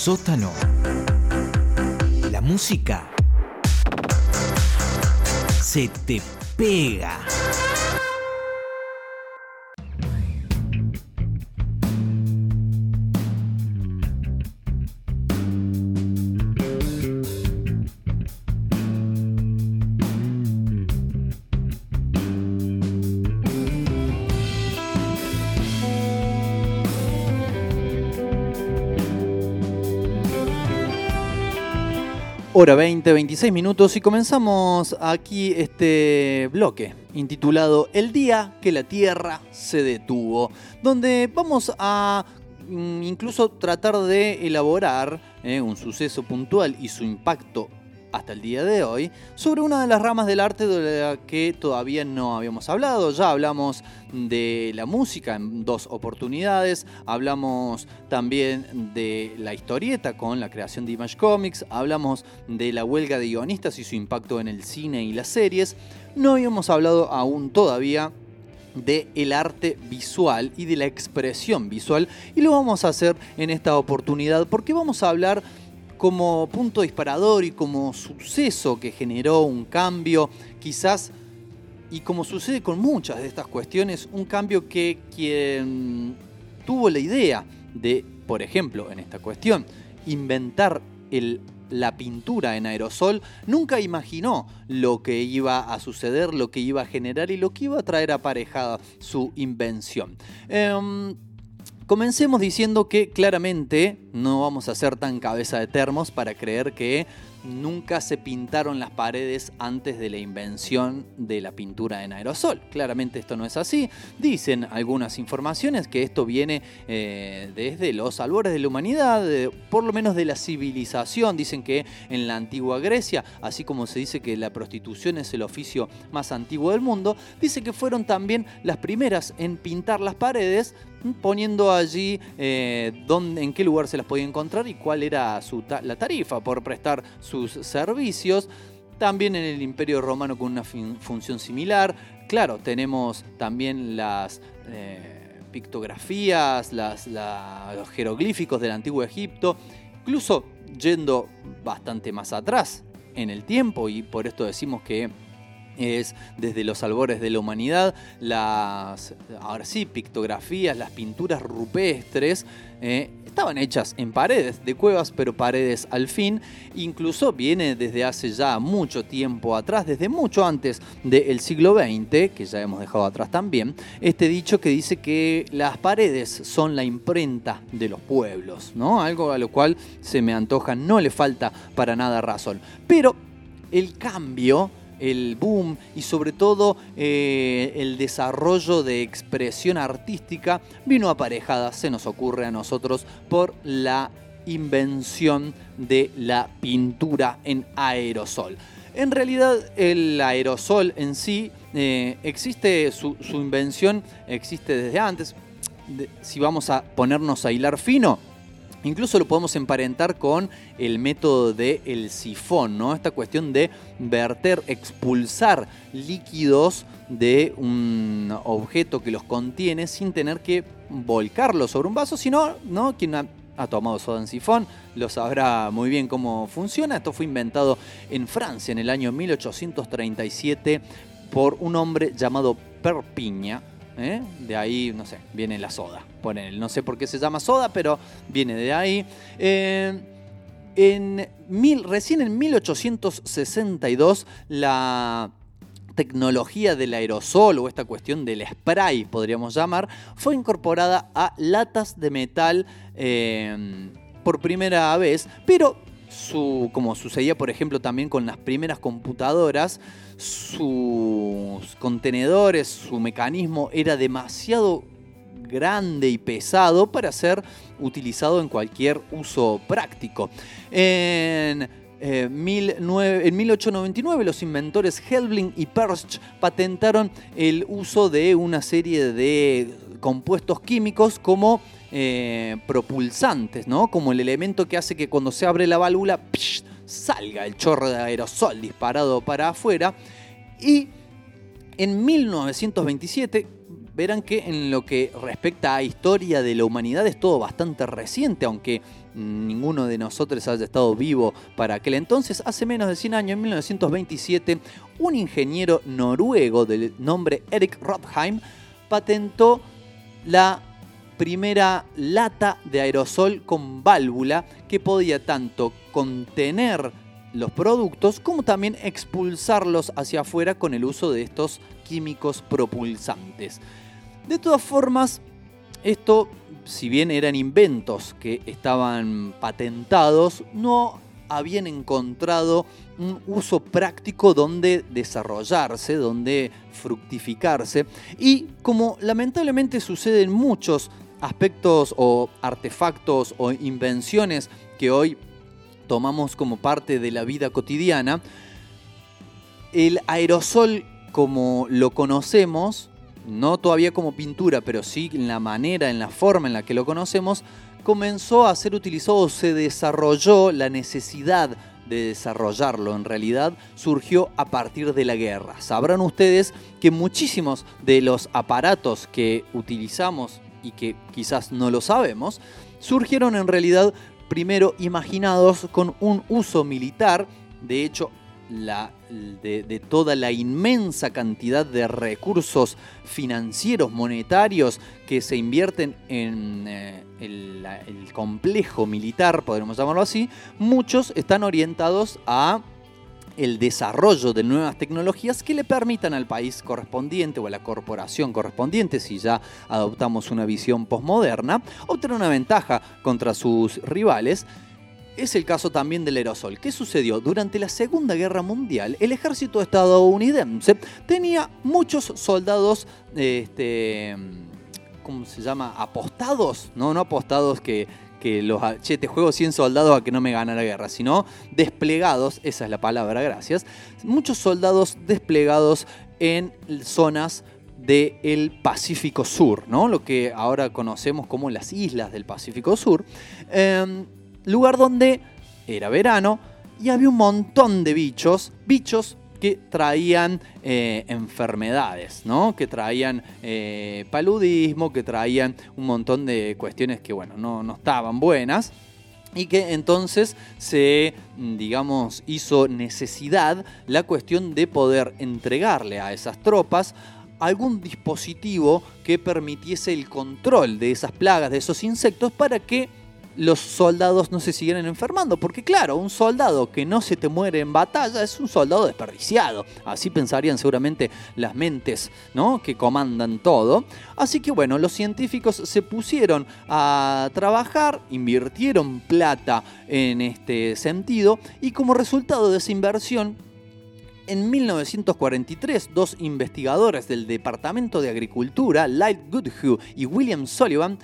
Sótano. La música se te pega. Hora 20, 26 minutos y comenzamos aquí este bloque intitulado El día que la Tierra se detuvo, donde vamos a mm, incluso tratar de elaborar eh, un suceso puntual y su impacto hasta el día de hoy sobre una de las ramas del arte de la que todavía no habíamos hablado. Ya hablamos de la música en dos oportunidades, hablamos también de la historieta con la creación de Image Comics, hablamos de la huelga de guionistas y su impacto en el cine y las series. No habíamos hablado aún todavía de el arte visual y de la expresión visual y lo vamos a hacer en esta oportunidad porque vamos a hablar como punto disparador y como suceso que generó un cambio, quizás, y como sucede con muchas de estas cuestiones, un cambio que quien tuvo la idea de, por ejemplo, en esta cuestión, inventar la pintura en aerosol, nunca imaginó lo que iba a suceder, lo que iba a generar y lo que iba a traer aparejada su invención. Em, Comencemos diciendo que claramente no vamos a ser tan cabeza de termos para creer que nunca se pintaron las paredes antes de la invención de la pintura en aerosol. Claramente esto no es así. Dicen algunas informaciones que esto viene eh, desde los albores de la humanidad, de- por lo menos de la civilización. Dicen que en la antigua Grecia, así como se dice que la prostitución es el oficio más antiguo del mundo, dice que fueron también las primeras en pintar las paredes poniendo allí eh, dónde, en qué lugar se las podía encontrar y cuál era su la tarifa por prestar sus servicios. También en el Imperio Romano con una función similar. Claro, tenemos también las eh, pictografías, las, la- los jeroglíficos del antiguo Egipto, incluso yendo bastante más atrás en el tiempo y por esto decimos que es desde los albores de la humanidad, las, ahora sí, pictografías, las pinturas rupestres, eh, estaban hechas en paredes de cuevas, pero paredes al fin. Incluso viene desde hace ya mucho tiempo atrás, desde mucho antes del siglo XX, que ya hemos dejado atrás también, este dicho que dice que las paredes son la imprenta de los pueblos, ¿no? Algo a lo cual se me antoja, no le falta para nada razón. Pero el cambio el boom y sobre todo eh, el desarrollo de expresión artística vino aparejada, se nos ocurre a nosotros, por la invención de la pintura en aerosol. En realidad el aerosol en sí eh, existe, su, su invención existe desde antes. Si vamos a ponernos a hilar fino, Incluso lo podemos emparentar con el método del el sifón, ¿no? Esta cuestión de verter, expulsar líquidos de un objeto que los contiene sin tener que volcarlos sobre un vaso, sino, ¿no? Quien ha, ha tomado soda en sifón lo sabrá muy bien cómo funciona. Esto fue inventado en Francia en el año 1837 por un hombre llamado Perpiña. ¿eh? De ahí, no sé, viene la soda. No sé por qué se llama soda, pero viene de ahí. Eh, en mil, recién en 1862 la tecnología del aerosol o esta cuestión del spray, podríamos llamar, fue incorporada a latas de metal eh, por primera vez, pero como sucedía por ejemplo también con las primeras computadoras, sus contenedores, su mecanismo era demasiado grande y pesado para ser utilizado en cualquier uso práctico. En, eh, 19 en 1899 los inventores Helbling y Persch patentaron el uso de una serie de compuestos químicos como eh, propulsantes, ¿no? Como el elemento que hace que cuando se abre la válvula salga el chorro de aerosol disparado para afuera. Y en 1927 verán que en lo que respecta a historia de la humanidad es todo bastante reciente, aunque ninguno de nosotros haya estado vivo para aquel entonces. Hace menos de 100 años, en 1927, un ingeniero noruego del nombre Eric Rothheim patentó la primera lata de aerosol con válvula que podía tanto contener los productos como también expulsarlos hacia afuera con el uso de estos químicos propulsantes. De todas formas, esto, si bien eran inventos que estaban patentados, no habían encontrado un uso práctico donde desarrollarse, donde fructificarse. Y como lamentablemente sucede en muchos aspectos o artefactos o invenciones que hoy tomamos como parte de la vida cotidiana, el aerosol como lo conocemos, no todavía como pintura, pero sí en la manera, en la forma en la que lo conocemos, comenzó a ser utilizado, se desarrolló la necesidad de desarrollarlo en realidad surgió a partir de la guerra. Sabrán ustedes que muchísimos de los aparatos que utilizamos y que quizás no lo sabemos, surgieron en realidad primero imaginados con un uso militar, de hecho la, de, toda la inmensa cantidad de recursos financieros, monetarios que se invierten en eh, el complejo militar, podríamos llamarlo así, muchos están orientados a el desarrollo de nuevas tecnologías que le permitan al país correspondiente o a la corporación correspondiente, si ya adoptamos una visión posmoderna, obtener una ventaja contra sus rivales. Es el caso también del aerosol. ¿Qué sucedió? Durante la Segunda Guerra Mundial, el ejército estadounidense tenía muchos soldados, este, ¿cómo se llama? Apostados, no, no apostados que, que los, che, te juego 100 soldados a que no me gane la guerra, sino desplegados, esa es la palabra, gracias. Muchos soldados desplegados en zonas del Pacífico Sur, ¿no? Lo que ahora conocemos como las islas del Pacífico Sur. Em, lugar donde era verano y había un montón de bichos, bichos que traían eh, enfermedades, ¿no? Que traían eh, paludismo, que traían un montón de cuestiones que, bueno, no, no estaban buenas. Y que entonces se, digamos, hizo necesidad la cuestión de poder entregarle a esas tropas algún dispositivo que permitiese el control de esas plagas, de esos insectos, para que los soldados no se siguieran enfermando. Porque claro, un soldado que no se te muere en batalla es un soldado desperdiciado. Así pensarían seguramente las mentes ¿no? que comandan todo. Así que bueno, los científicos se pusieron a trabajar, invirtieron plata en este sentido y como resultado de esa inversión en 1943, dos investigadores del Departamento de Agricultura, Light Goodhue y William Sullivan,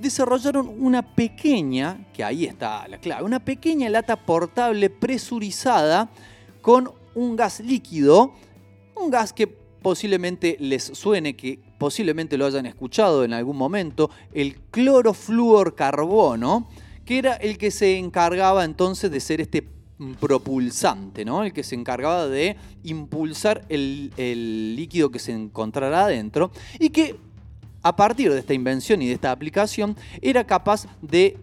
desarrollaron una pequeña, que ahí está la clave, una pequeña lata portable presurizada con un gas líquido, un gas que posiblemente les suene, que posiblemente lo hayan escuchado en algún momento, el clorofluorcarbono, que era el que se encargaba entonces de ser este propulsante, ¿no? El que se encargaba de impulsar el, el líquido que se encontrará adentro y que a partir de esta invención y de esta aplicación era capaz de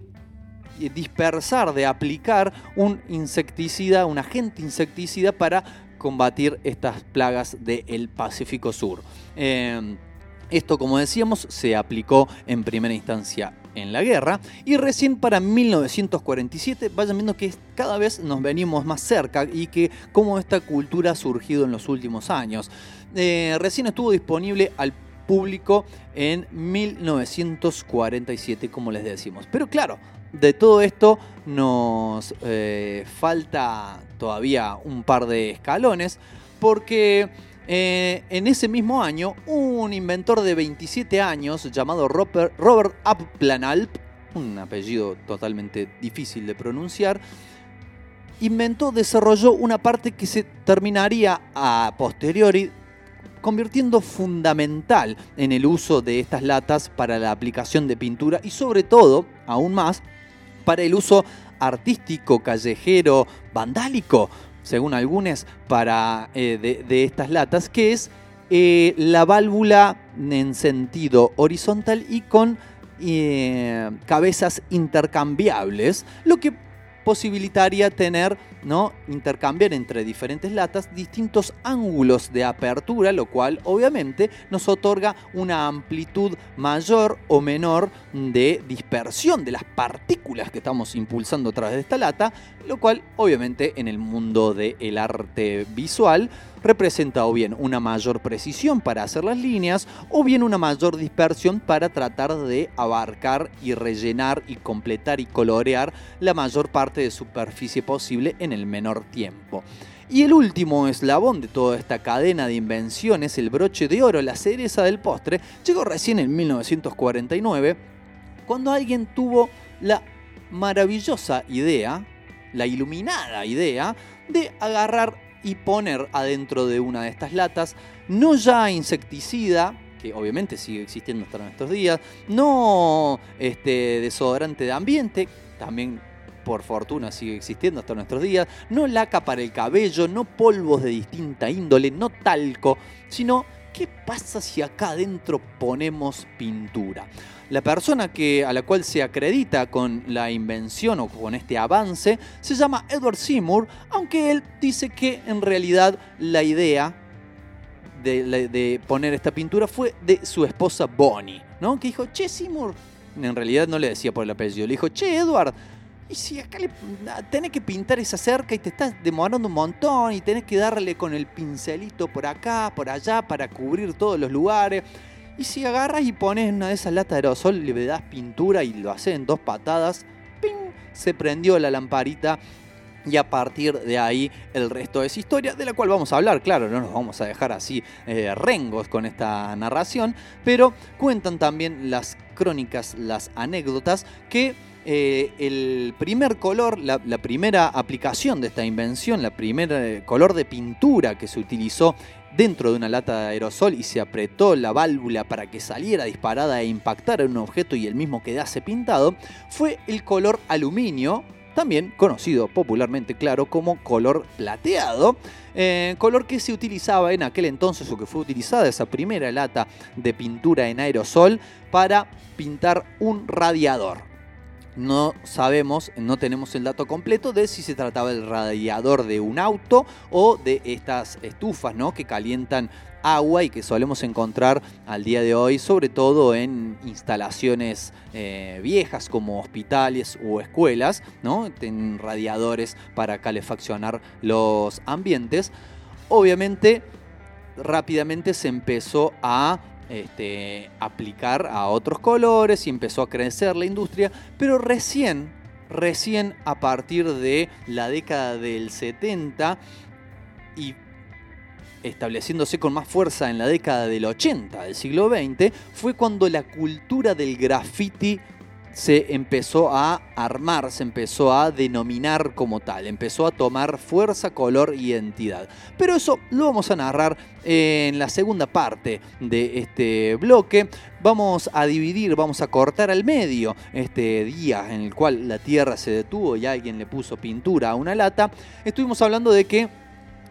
eh, dispersar, de aplicar un insecticida, un agente insecticida para combatir estas plagas del Pacífico Sur. Eh, esto, como decíamos, se aplicó en primera instancia en la guerra y recién para 1947 vayan viendo que cada vez nos venimos más cerca y que cómo esta cultura ha surgido en los últimos años. Eh, recién estuvo disponible al público en 1947, como les decimos. Pero claro, de todo esto nos eh, falta todavía un par de escalones porque eh, en ese mismo año un inventor de 27 años llamado Robert, Robert un apellido totalmente difícil de pronunciar, inventó, desarrolló una parte que se terminaría a posteriori convirtiendo fundamental en el uso de estas latas para la aplicación de pintura y sobre todo, aún más, para el uso artístico, callejero, vandálico, según algunos, para, eh, de, estas latas, que es eh, la válvula en sentido horizontal y con eh, cabezas intercambiables, lo que posibilitaría tener, ¿no? Intercambiar entre diferentes latas distintos ángulos de apertura, lo cual obviamente nos otorga una amplitud mayor o menor de dispersión de las partículas que estamos impulsando a través de esta lata, lo cual obviamente en el mundo del arte visual representa o bien una mayor precisión para hacer las líneas o bien una mayor dispersión para tratar de abarcar y rellenar y completar y colorear la mayor parte de superficie posible en el menor tiempo. Y el último eslabón de toda esta cadena de invenciones, el broche de oro, la cereza del postre, llegó recién en 1949, cuando alguien tuvo la maravillosa idea, la iluminada idea, de agarrar y poner adentro de una de estas latas, no ya insecticida, que obviamente sigue existiendo hasta nuestros días, no este, desodorante de ambiente, también por fortuna sigue existiendo hasta nuestros días, no laca para el cabello, no polvos de distinta índole, no talco, sino qué pasa si acá adentro ponemos pintura. La persona que, a la cual se acredita con la invención o con este avance se llama Edward Seymour, aunque él dice que en realidad la idea de, de poner esta pintura fue de su esposa Bonnie, ¿no? Que dijo, che Seymour, en realidad no le decía por el apellido, le dijo, che Edward, y si acá le, tenés que pintar esa cerca y te estás demorando un montón y tenés que darle con el pincelito por acá, por allá, para cubrir todos los lugares. Y si agarras y pones una de esas latas de aerosol, le das pintura y lo haces en dos patadas, ¡ping! se prendió la lamparita y a partir de ahí el resto es historia, de la cual vamos a hablar, claro, no nos vamos a dejar así eh, rengos con esta narración, pero cuentan también las crónicas, las anécdotas que eh, el primer color, la, primera aplicación de esta invención, la primera eh, color de pintura que se utilizó dentro de una lata de aerosol y se apretó la válvula para que saliera disparada e impactara en un objeto y el mismo quedase pintado, fue el color aluminio, también conocido popularmente, claro, como color plateado, eh, color que se utilizaba en aquel entonces o que fue utilizada esa primera lata de pintura en aerosol para pintar un radiador no sabemos, no tenemos el dato completo de si se trataba del radiador de un auto o de estas estufas ¿no? que calientan agua y que solemos encontrar al día de hoy, sobre todo en instalaciones eh, viejas como hospitales o escuelas, ¿no? Tienen radiadores para calefaccionar los ambientes. Obviamente, rápidamente se empezó a este, aplicar a otros colores y empezó a crecer la industria, pero recién, recién a partir de la década del 70 y estableciéndose con más fuerza en la década del 80 del siglo XX, fue cuando la cultura del graffiti se empezó a armar, se empezó a denominar como tal, empezó a tomar fuerza, color y identidad. Pero eso lo vamos a narrar en la segunda parte de este bloque. Vamos a dividir, vamos a cortar al medio este día en el cual la Tierra se detuvo y alguien le puso pintura a una lata. Estuvimos hablando de que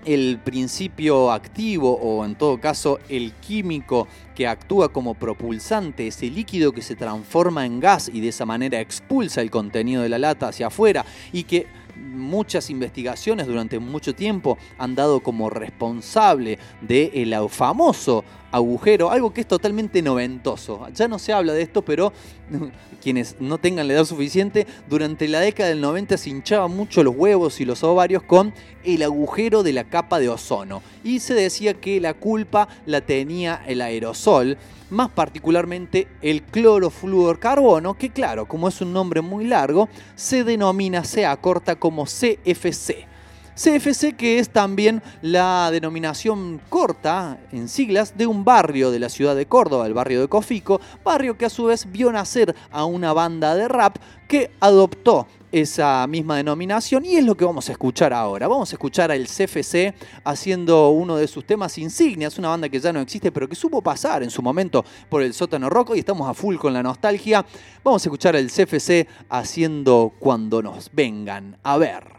el principio activo o en todo caso el químico que actúa como propulsante, ese líquido que se transforma en gas y de esa manera expulsa el contenido de la lata hacia afuera y que muchas investigaciones durante mucho tiempo han dado como responsable del famoso agujero, algo que es totalmente noventoso. Ya no se habla de esto, pero quienes no tengan la edad suficiente, durante la década del 90 se hinchaban mucho los huevos y los ovarios con el agujero de la capa de ozono. Y se decía que la culpa la tenía el aerosol, más particularmente el clorofluorcarbono, que claro, como es un nombre muy largo, se denomina, se acorta como CFC. CFC que es también la denominación corta en siglas de un barrio de la ciudad de Córdoba, el barrio de Cofico, barrio que a su vez vio nacer a una banda de rap que adoptó esa misma denominación y es lo que vamos a escuchar ahora. Vamos a escuchar al CFC haciendo uno de sus temas insignias, una banda que ya no existe pero que supo pasar en su momento por el sótano roco y estamos a full con la nostalgia. Vamos a escuchar al CFC haciendo cuando nos vengan a ver.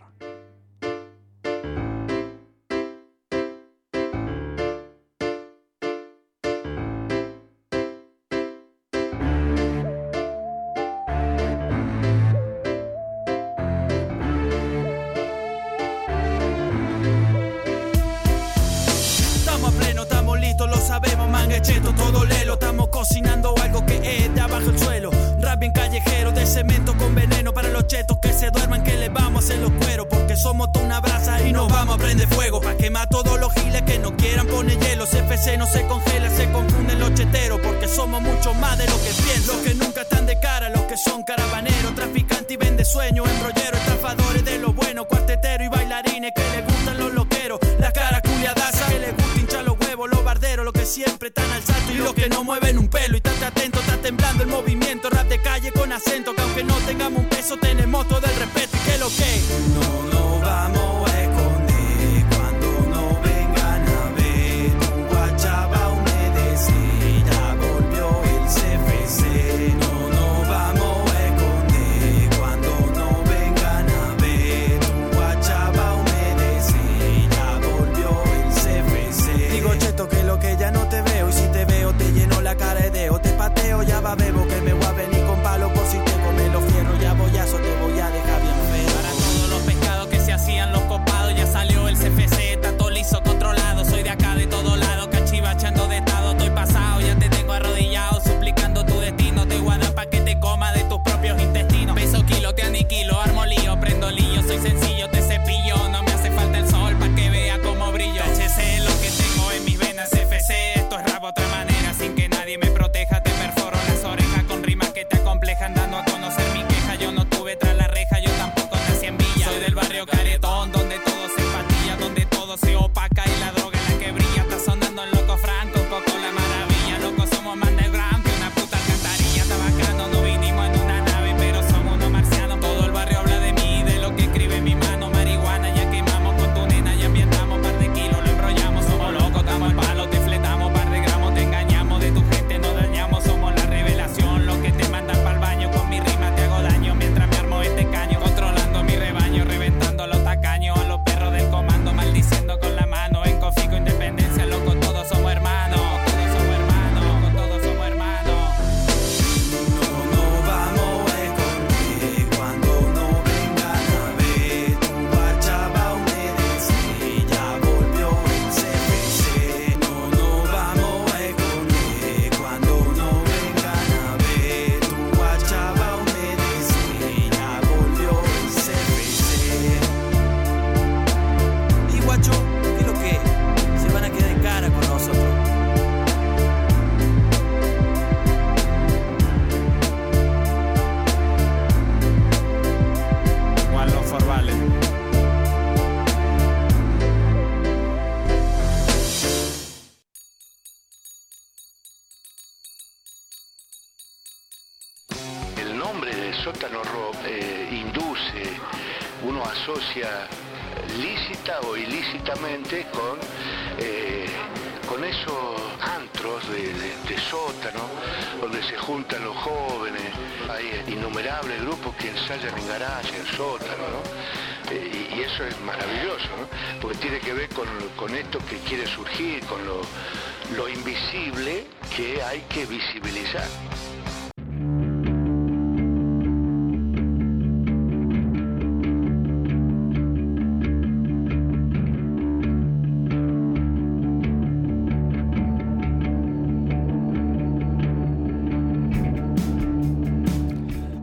hay que visibilizar.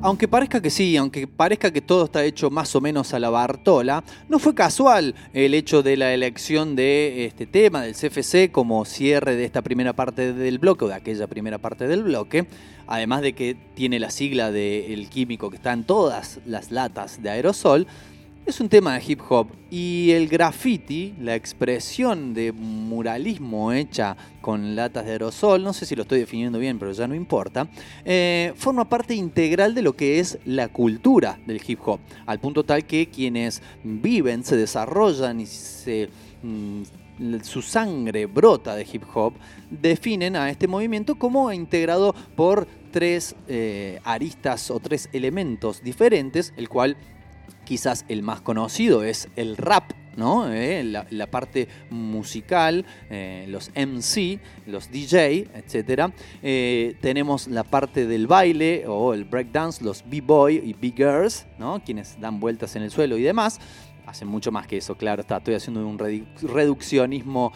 Aunque parezca que sí, aunque parezca que todo está hecho más o menos a la Bartola, no fue casual el hecho de la elección de este tema del CFC como cierre de esta primera parte del bloque o de aquella primera parte del bloque, además de que tiene la sigla del químico que está en todas las latas de aerosol, es un tema de hip hop y el graffiti, la expresión de muralismo hecha con latas de aerosol, no sé si lo estoy definiendo bien, pero ya no importa, eh, forma parte integral de lo que es la cultura del hip hop, al punto tal que quienes viven, se desarrollan y se... Mm, su sangre brota de hip hop, definen a este movimiento como integrado por tres eh, aristas o tres elementos diferentes, el cual quizás el más conocido es el rap, ¿no? Eh, la, parte musical, eh, los MC, los DJ, etc. Eh, tenemos la parte del baile o el breakdance, los B-boy y B-girls, ¿no? Quienes dan vueltas en el suelo y demás. Hacen mucho más que eso, claro, estoy haciendo un reduccionismo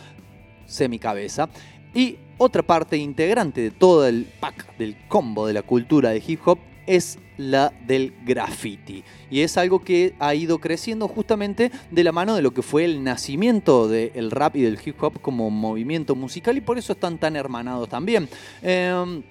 semicabeza. Y otra parte integrante de todo el pack, del combo de la cultura de hip hop, es la del graffiti. Y es algo que ha ido creciendo justamente de la mano de lo que fue el nacimiento del rap y del hip hop como movimiento musical y por eso están tan hermanados también. Em,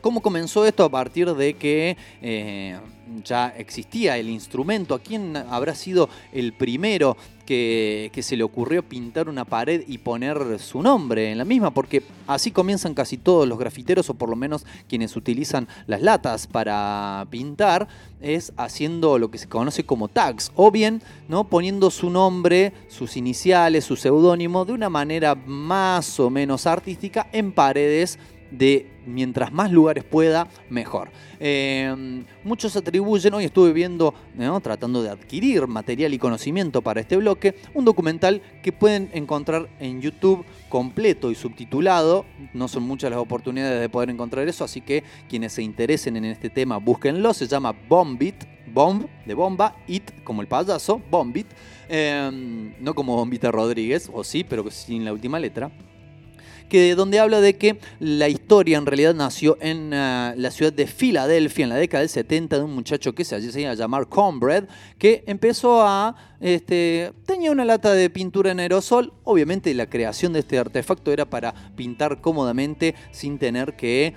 ¿Cómo comenzó esto? A partir de que eh, ya existía el instrumento. ¿A quién habrá sido el primero que, se le ocurrió pintar una pared y poner su nombre en la misma? Porque así comienzan casi todos los grafiteros, o por lo menos quienes utilizan las latas para pintar, es haciendo lo que se conoce como tags, o bien ¿no? poniendo su nombre, sus iniciales, su seudónimo, de una manera más o menos artística en paredes de mientras más lugares pueda, mejor. Eh, muchos atribuyen, hoy estuve viendo, ¿no? tratando de adquirir material y conocimiento para este bloque, un documental que pueden encontrar en YouTube completo y subtitulado. No son muchas las oportunidades de poder encontrar eso, así que quienes se interesen en este tema, búsquenlo. Se llama Bombit, Bomb de bomba, It como el payaso, Bombit, eh, no como Bombita Rodríguez, o sí, pero sin la última letra que donde habla de que la historia en realidad nació en uh, la ciudad de Filadelfia en la década del 70 de un muchacho que se hacía llamar Cornbread, que empezó a... Este, tenía una lata de pintura en aerosol, obviamente la creación de este artefacto era para pintar cómodamente sin tener que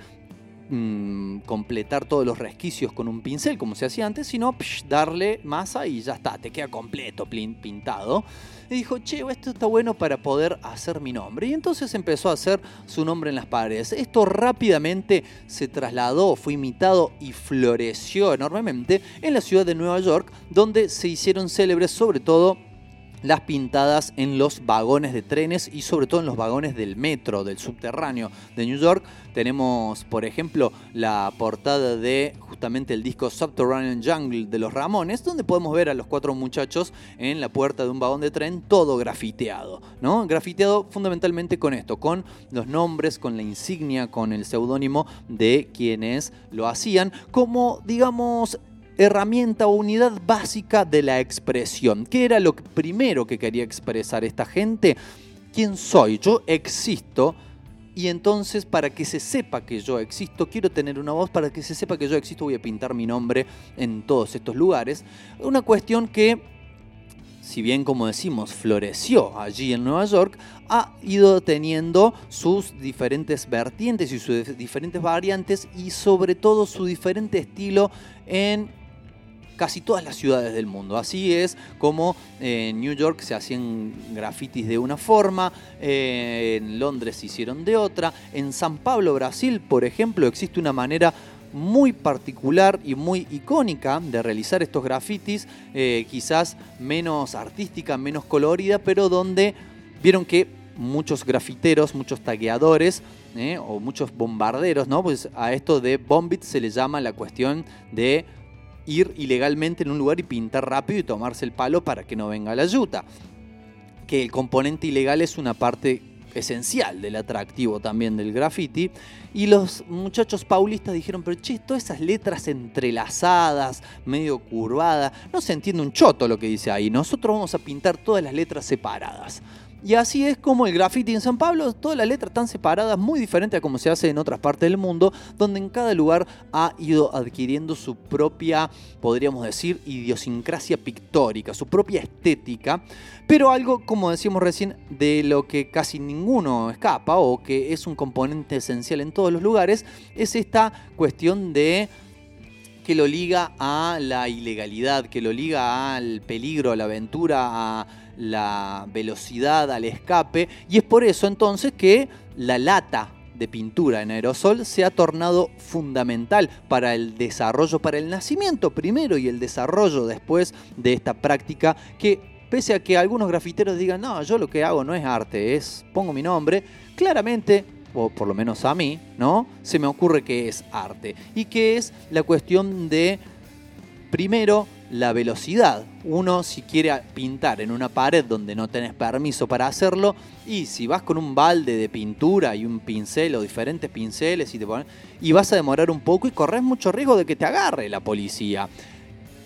mm, completar todos los resquicios con un pincel como se hacía antes, sino darle masa y ya está, te queda completo pintado. Y dijo, che, esto está bueno para poder hacer mi nombre. Y entonces empezó a hacer su nombre en las paredes. Esto rápidamente se trasladó, fue imitado y floreció enormemente en la ciudad de Nueva York, donde se hicieron célebres sobre todo las pintadas en los vagones de trenes y sobre todo en los vagones del metro, del subterráneo de New York. Tenemos, por ejemplo, la portada de justamente el disco Subterranean Jungle de los Ramones, donde podemos ver a los cuatro muchachos en la puerta de un vagón de tren todo grafiteado, ¿no? Grafiteado fundamentalmente con esto, con los nombres, con la insignia, con el seudónimo de quienes lo hacían, como digamos herramienta o unidad básica de la expresión. ¿Qué era lo primero que quería expresar esta gente? ¿Quién soy? Yo existo. Y entonces, para que se sepa que yo existo, quiero tener una voz, para que se sepa que yo existo, voy a pintar mi nombre en todos estos lugares. Una cuestión que, si bien como decimos, floreció allí en Nueva York, ha ido teniendo sus diferentes vertientes y sus diferentes variantes y sobre todo su diferente estilo en casi todas las ciudades del mundo. Así es como eh, en New York se hacían grafitis de una forma, eh, en Londres se hicieron de otra, en San Pablo, Brasil, por ejemplo, existe una manera muy particular y muy icónica de realizar estos grafitis, eh, quizás menos artística, menos colorida, pero donde vieron que muchos grafiteros, muchos tagueadores o muchos bombarderos, ¿no? Pues a esto de bombit se le llama la cuestión de ir ilegalmente en un lugar y pintar rápido y tomarse el palo para que no venga la yuta. Que el componente ilegal es una parte esencial del atractivo también del graffiti. Y los muchachos paulistas dijeron, pero che, todas esas letras entrelazadas, medio curvadas, no se entiende un choto lo que dice ahí. Nosotros vamos a pintar todas las letras separadas. Y así es como el graffiti en San Pablo, todas las letras están separadas, muy diferente a como se hace en otras partes del mundo, donde en cada lugar ha ido adquiriendo su propia, podríamos decir, idiosincrasia pictórica, su propia estética, pero algo, como decíamos recién, de lo que casi ninguno escapa o que es un componente esencial en todos los lugares, es esta cuestión de que lo liga a la ilegalidad, que lo liga al peligro, a la aventura, a la velocidad, al escape. Y es por eso entonces que la lata de pintura en aerosol se ha tornado fundamental para el desarrollo, para el nacimiento primero y el desarrollo después de esta práctica que pese a que algunos grafiteros digan, no, yo lo que hago no es arte, es pongo mi nombre, claramente o por lo menos a mí, ¿no? Se me ocurre que es arte. Y que es la cuestión de, primero, la velocidad. Uno, si quiere pintar en una pared donde no tenés permiso para hacerlo, y si vas con un balde de pintura y un pincel o diferentes pinceles y, te y vas a demorar un poco y corres mucho riesgo de que te agarre la policía.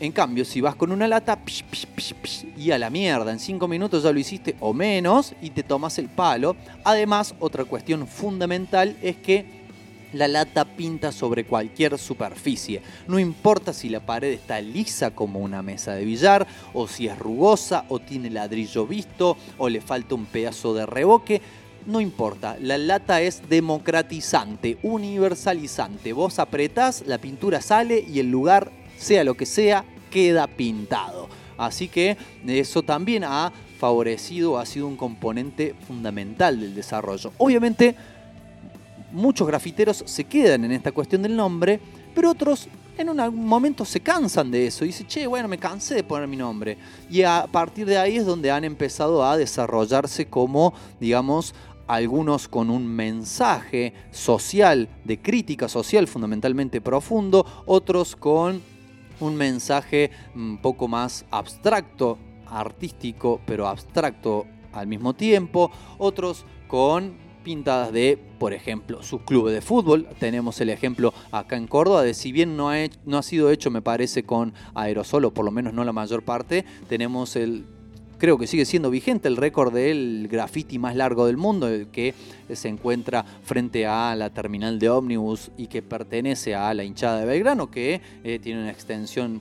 En cambio, si vas con una lata psh, psh, y a la mierda, en cinco minutos ya lo hiciste o menos y te tomas el palo. Además, otra cuestión fundamental es que La lata pinta sobre cualquier superficie. No importa si la pared está lisa como una mesa de billar, o si es rugosa, o tiene ladrillo visto, o le falta un pedazo de reboque. No importa, la lata es democratizante, universalizante. Vos apretás, la pintura sale y el lugar, sea lo que sea, queda pintado. Así que eso también ha favorecido, ha sido un componente fundamental del desarrollo. Obviamente, muchos grafiteros se quedan en esta cuestión del nombre, pero otros en un momento se cansan de eso y dicen, che, bueno, me cansé de poner mi nombre. Y a partir de ahí es donde han empezado a desarrollarse como, digamos, algunos con un mensaje social, de crítica social fundamentalmente profundo, otros con un mensaje un poco más abstracto, artístico, pero abstracto al mismo tiempo, otros con pintadas de, por ejemplo, sus clubes de fútbol. Tenemos el ejemplo acá en Córdoba de si bien no ha, no ha sido hecho, me parece, con aerosol, o por lo menos no la mayor parte, tenemos el creo que sigue siendo vigente el récord del graffiti más largo del mundo, el que se encuentra frente a la terminal de ómnibus y que pertenece a la hinchada de Belgrano, que eh, tiene una extensión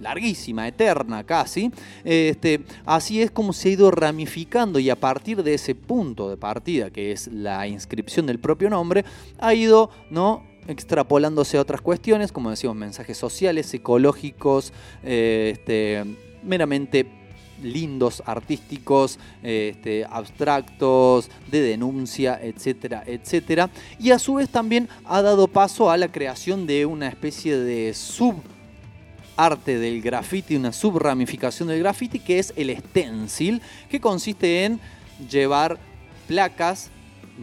larguísima, eterna casi. Este, así es como se ha ido ramificando y a partir de ese punto de partida, que es la inscripción del propio nombre, ha ido, ¿no? extrapolándose a otras cuestiones, como decíamos, mensajes sociales, ecológicos, eh, este, meramente lindos, artísticos, este, abstractos, de denuncia, etcétera, etcétera. Y a su vez también ha dado paso a la creación de una especie de sub arte del graffiti, una subramificación del graffiti, que es el stencil, que consiste en llevar placas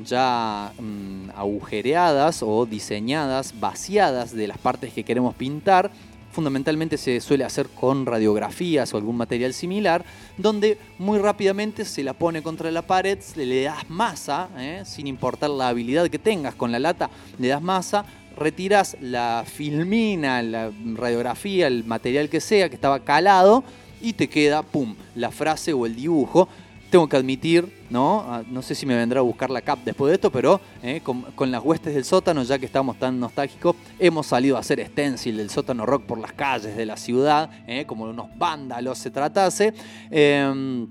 ya mm, agujereadas o diseñadas, vaciadas de las partes que queremos pintar. Fundamentalmente se suele hacer con radiografías o algún material similar, donde muy rápidamente se la pone contra la pared, le, das masa, ¿eh? sin importar la habilidad que tengas con la lata, le das masa, retiras la filmina, la radiografía, el material que sea que estaba calado y te queda, pum, la frase o el dibujo. Tengo que admitir, ¿no? Ah, No sé si me vendrá a buscar la cap después de esto, pero eh, con, las huestes del sótano, ya que estamos tan nostálgicos, hemos salido a hacer stencil del sótano rock por las calles de la ciudad, eh, como unos vándalos se tratase. Em,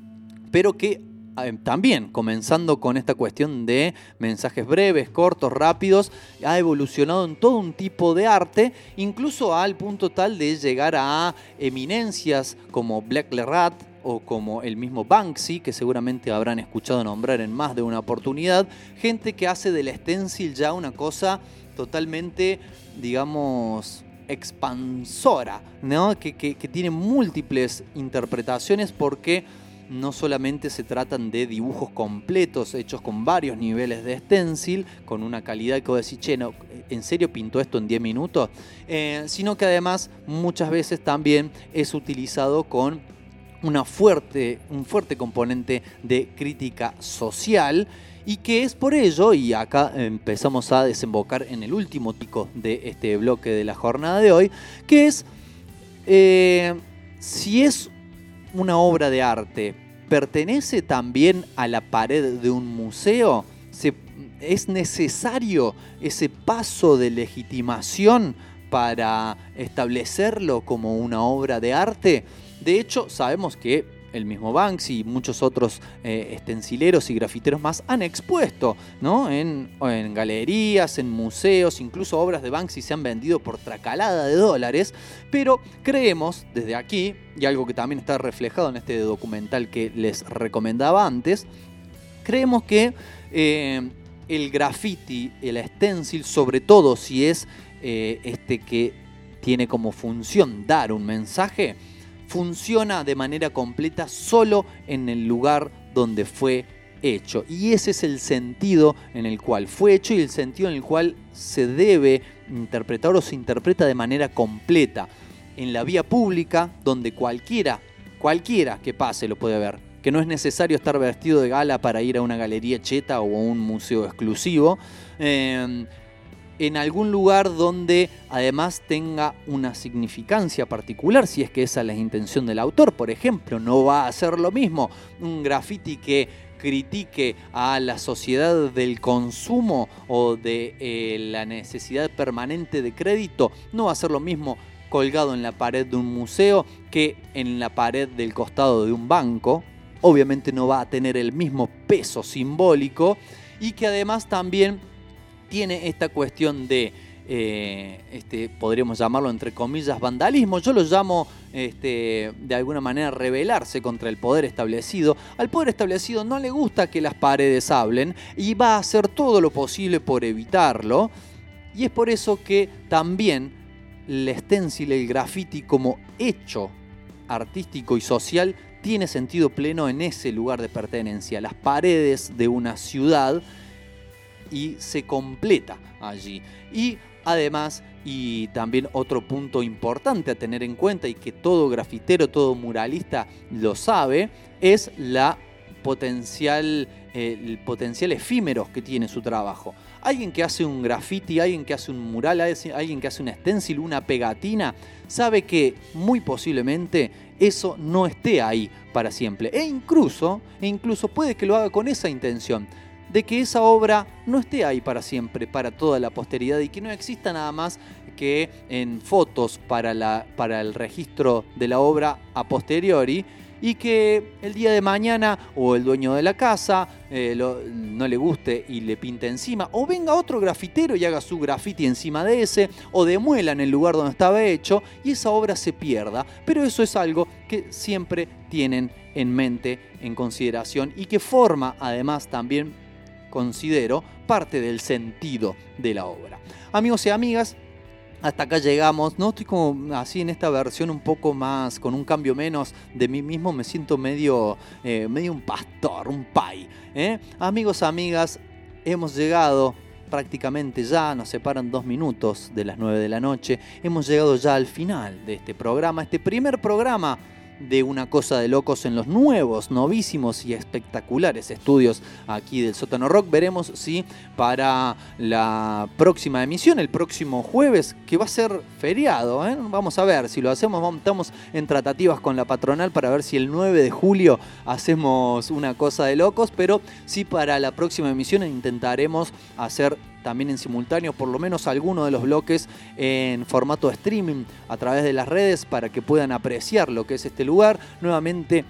pero que también, comenzando con esta cuestión de mensajes breves, cortos, rápidos, ha evolucionado en todo un tipo de arte, incluso al punto tal de llegar a eminencias como Black Rat o como el mismo Banksy, que seguramente habrán escuchado nombrar en más de una oportunidad, gente que hace del stencil ya una cosa totalmente, digamos, expansora, ¿no? que- que tiene múltiples interpretaciones porque no solamente se tratan de dibujos completos hechos con varios niveles de stencil, con una calidad que vos decís, che, no, ¿en serio pintó esto en 10 minutos? Eh, sino que además muchas veces también es utilizado con una fuerte, un fuerte componente de crítica social y que es por ello, y acá empezamos a desembocar en el último tico de este bloque de la jornada de hoy, que es eh, si es una obra de arte, ¿pertenece también a la pared de un museo? ¿Se- ¿Es necesario ese paso de legitimación para establecerlo como una obra de arte? De hecho, sabemos que el mismo Banksy y muchos otros eh, estencileros y grafiteros más han expuesto ¿no? en, en galerías, en museos, incluso obras de Banksy se han vendido por tracalada de dólares, pero creemos desde aquí, y algo que también está reflejado en este documental que les recomendaba antes, creemos que eh, el graffiti, el stencil, sobre todo si es eh, este que tiene como función dar un mensaje, funciona de manera completa solo en el lugar donde fue hecho. Y ese es el sentido en el cual fue hecho y el sentido en el cual se debe interpretar o se interpreta de manera completa. En la vía pública, donde cualquiera, cualquiera que pase lo puede ver. Que no es necesario estar vestido de gala para ir a una galería cheta o a un museo exclusivo. Eh, en algún lugar donde además tenga una significancia particular, si es que esa es la intención del autor. Por ejemplo, no va a ser lo mismo un graffiti que critique a la sociedad del consumo o de eh, la necesidad permanente de crédito, no va a ser lo mismo colgado en la pared de un museo que en la pared del costado de un banco. Obviamente no va a tener el mismo peso simbólico y que además también tiene esta cuestión de, eh, este, podríamos llamarlo entre comillas, vandalismo. Yo lo llamo este, de alguna manera rebelarse contra el poder establecido. Al poder establecido no le gusta que las paredes hablen y va a hacer todo lo posible por evitarlo. Y es por eso que también el stencil, el graffiti como hecho artístico y social tiene sentido pleno en ese lugar de pertenencia, las paredes de una ciudad y se completa allí. Y además, y también otro punto importante a tener en cuenta y que todo grafitero, todo muralista lo sabe, es la potencial, eh, el potencial efímero que tiene su trabajo. Alguien que hace un graffiti, alguien que hace un mural, alguien que hace un stencil, una pegatina, sabe que muy posiblemente eso no esté ahí para siempre. E incluso, e incluso puede que lo haga con esa intención de que esa obra no esté ahí para siempre, para toda la posteridad y que no exista nada más que en fotos para, la, para el registro de la obra a posteriori y que el día de mañana o el dueño de la casa eh, no le guste y le pinte encima, o venga otro grafitero y haga su grafiti encima de ese, o demuela en el lugar donde estaba hecho y esa obra se pierda. Pero eso es algo que siempre tienen en mente, en consideración y que forma además también, considero, parte del sentido de la obra. Amigos y amigas, hasta acá llegamos, ¿no? Estoy como así en esta versión un poco más, con un cambio menos de mí mismo, me siento medio, eh, medio un pastor, un pai. ¿eh? Amigos, amigas, hemos llegado prácticamente ya, nos separan dos minutos de las 9 de la noche, hemos llegado ya al final de este programa, este primer programa de una cosa de locos en los nuevos, novísimos y espectaculares estudios aquí del Sótano Rock. Veremos si para la próxima emisión, el próximo jueves, que va a ser feriado, ¿eh? vamos a ver si lo hacemos, estamos en tratativas con la patronal para ver si el 9 de julio hacemos una cosa de locos, pero sí para la próxima emisión intentaremos hacer también en simultáneo por lo menos alguno de los bloques en formato streaming a través de las redes para que puedan apreciar lo que es este lugar. Nuevamente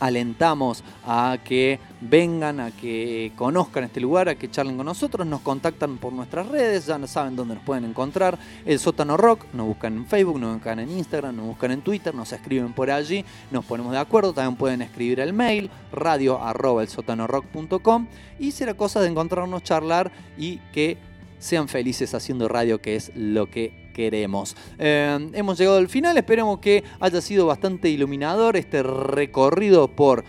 alentamos a que vengan, a que conozcan este lugar, a que charlen con nosotros, nos contactan por nuestras redes, ya saben dónde nos pueden encontrar, el sótano rock, nos buscan en Facebook, nos buscan en Instagram, nos buscan en Twitter, nos escriben por allí, nos ponemos de acuerdo, también pueden escribir el mail, radio arroba elsótanorock.com y será cosa de encontrarnos, charlar y que sean felices haciendo radio, que es lo que queremos. Eh, hemos llegado al final, esperemos que haya sido bastante iluminador este recorrido por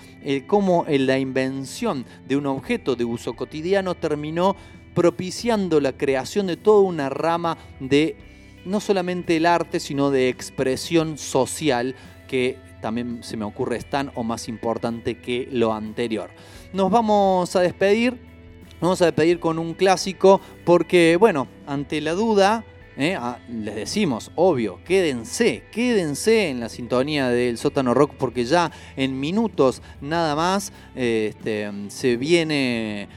cómo en la invención de un objeto de uso cotidiano terminó propiciando la creación de toda una rama de no solamente el arte, sino de expresión social que también se me ocurre es tan o más importante que lo anterior. Nos vamos a despedir nos vamos a despedir con un clásico porque, bueno, ante la duda, ¿eh? Ah, les decimos, obvio, quédense, quédense en la sintonía del sótano rock porque ya en minutos nada más este, se viene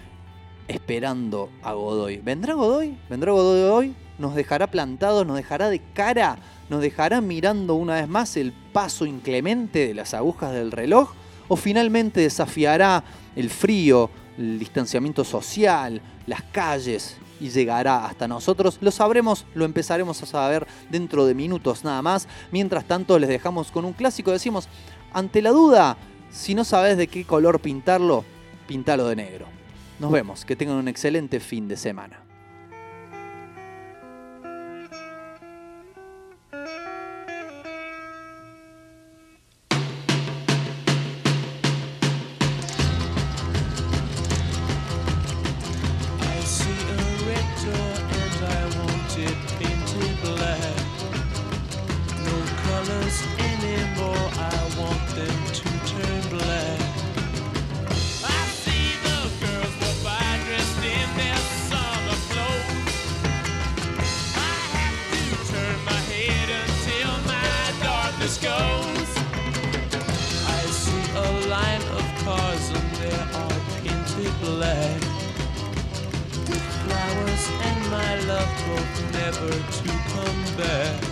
esperando a Godoy. ¿Vendrá Godoy? ¿Vendrá Godoy hoy? ¿Nos dejará plantados? ¿Nos dejará de cara? ¿Nos dejará mirando una vez más el paso inclemente de las agujas del reloj? ¿O finalmente desafiará el frío, el distanciamiento social, las calles y llegará hasta nosotros? Lo sabremos, lo empezaremos a saber dentro de minutos nada más. Mientras tanto les dejamos con un clásico, decimos, ante la duda, si no sabes de qué color pintarlo, pintalo de negro. Nos vemos, que tengan un excelente fin de semana. hope never to come back.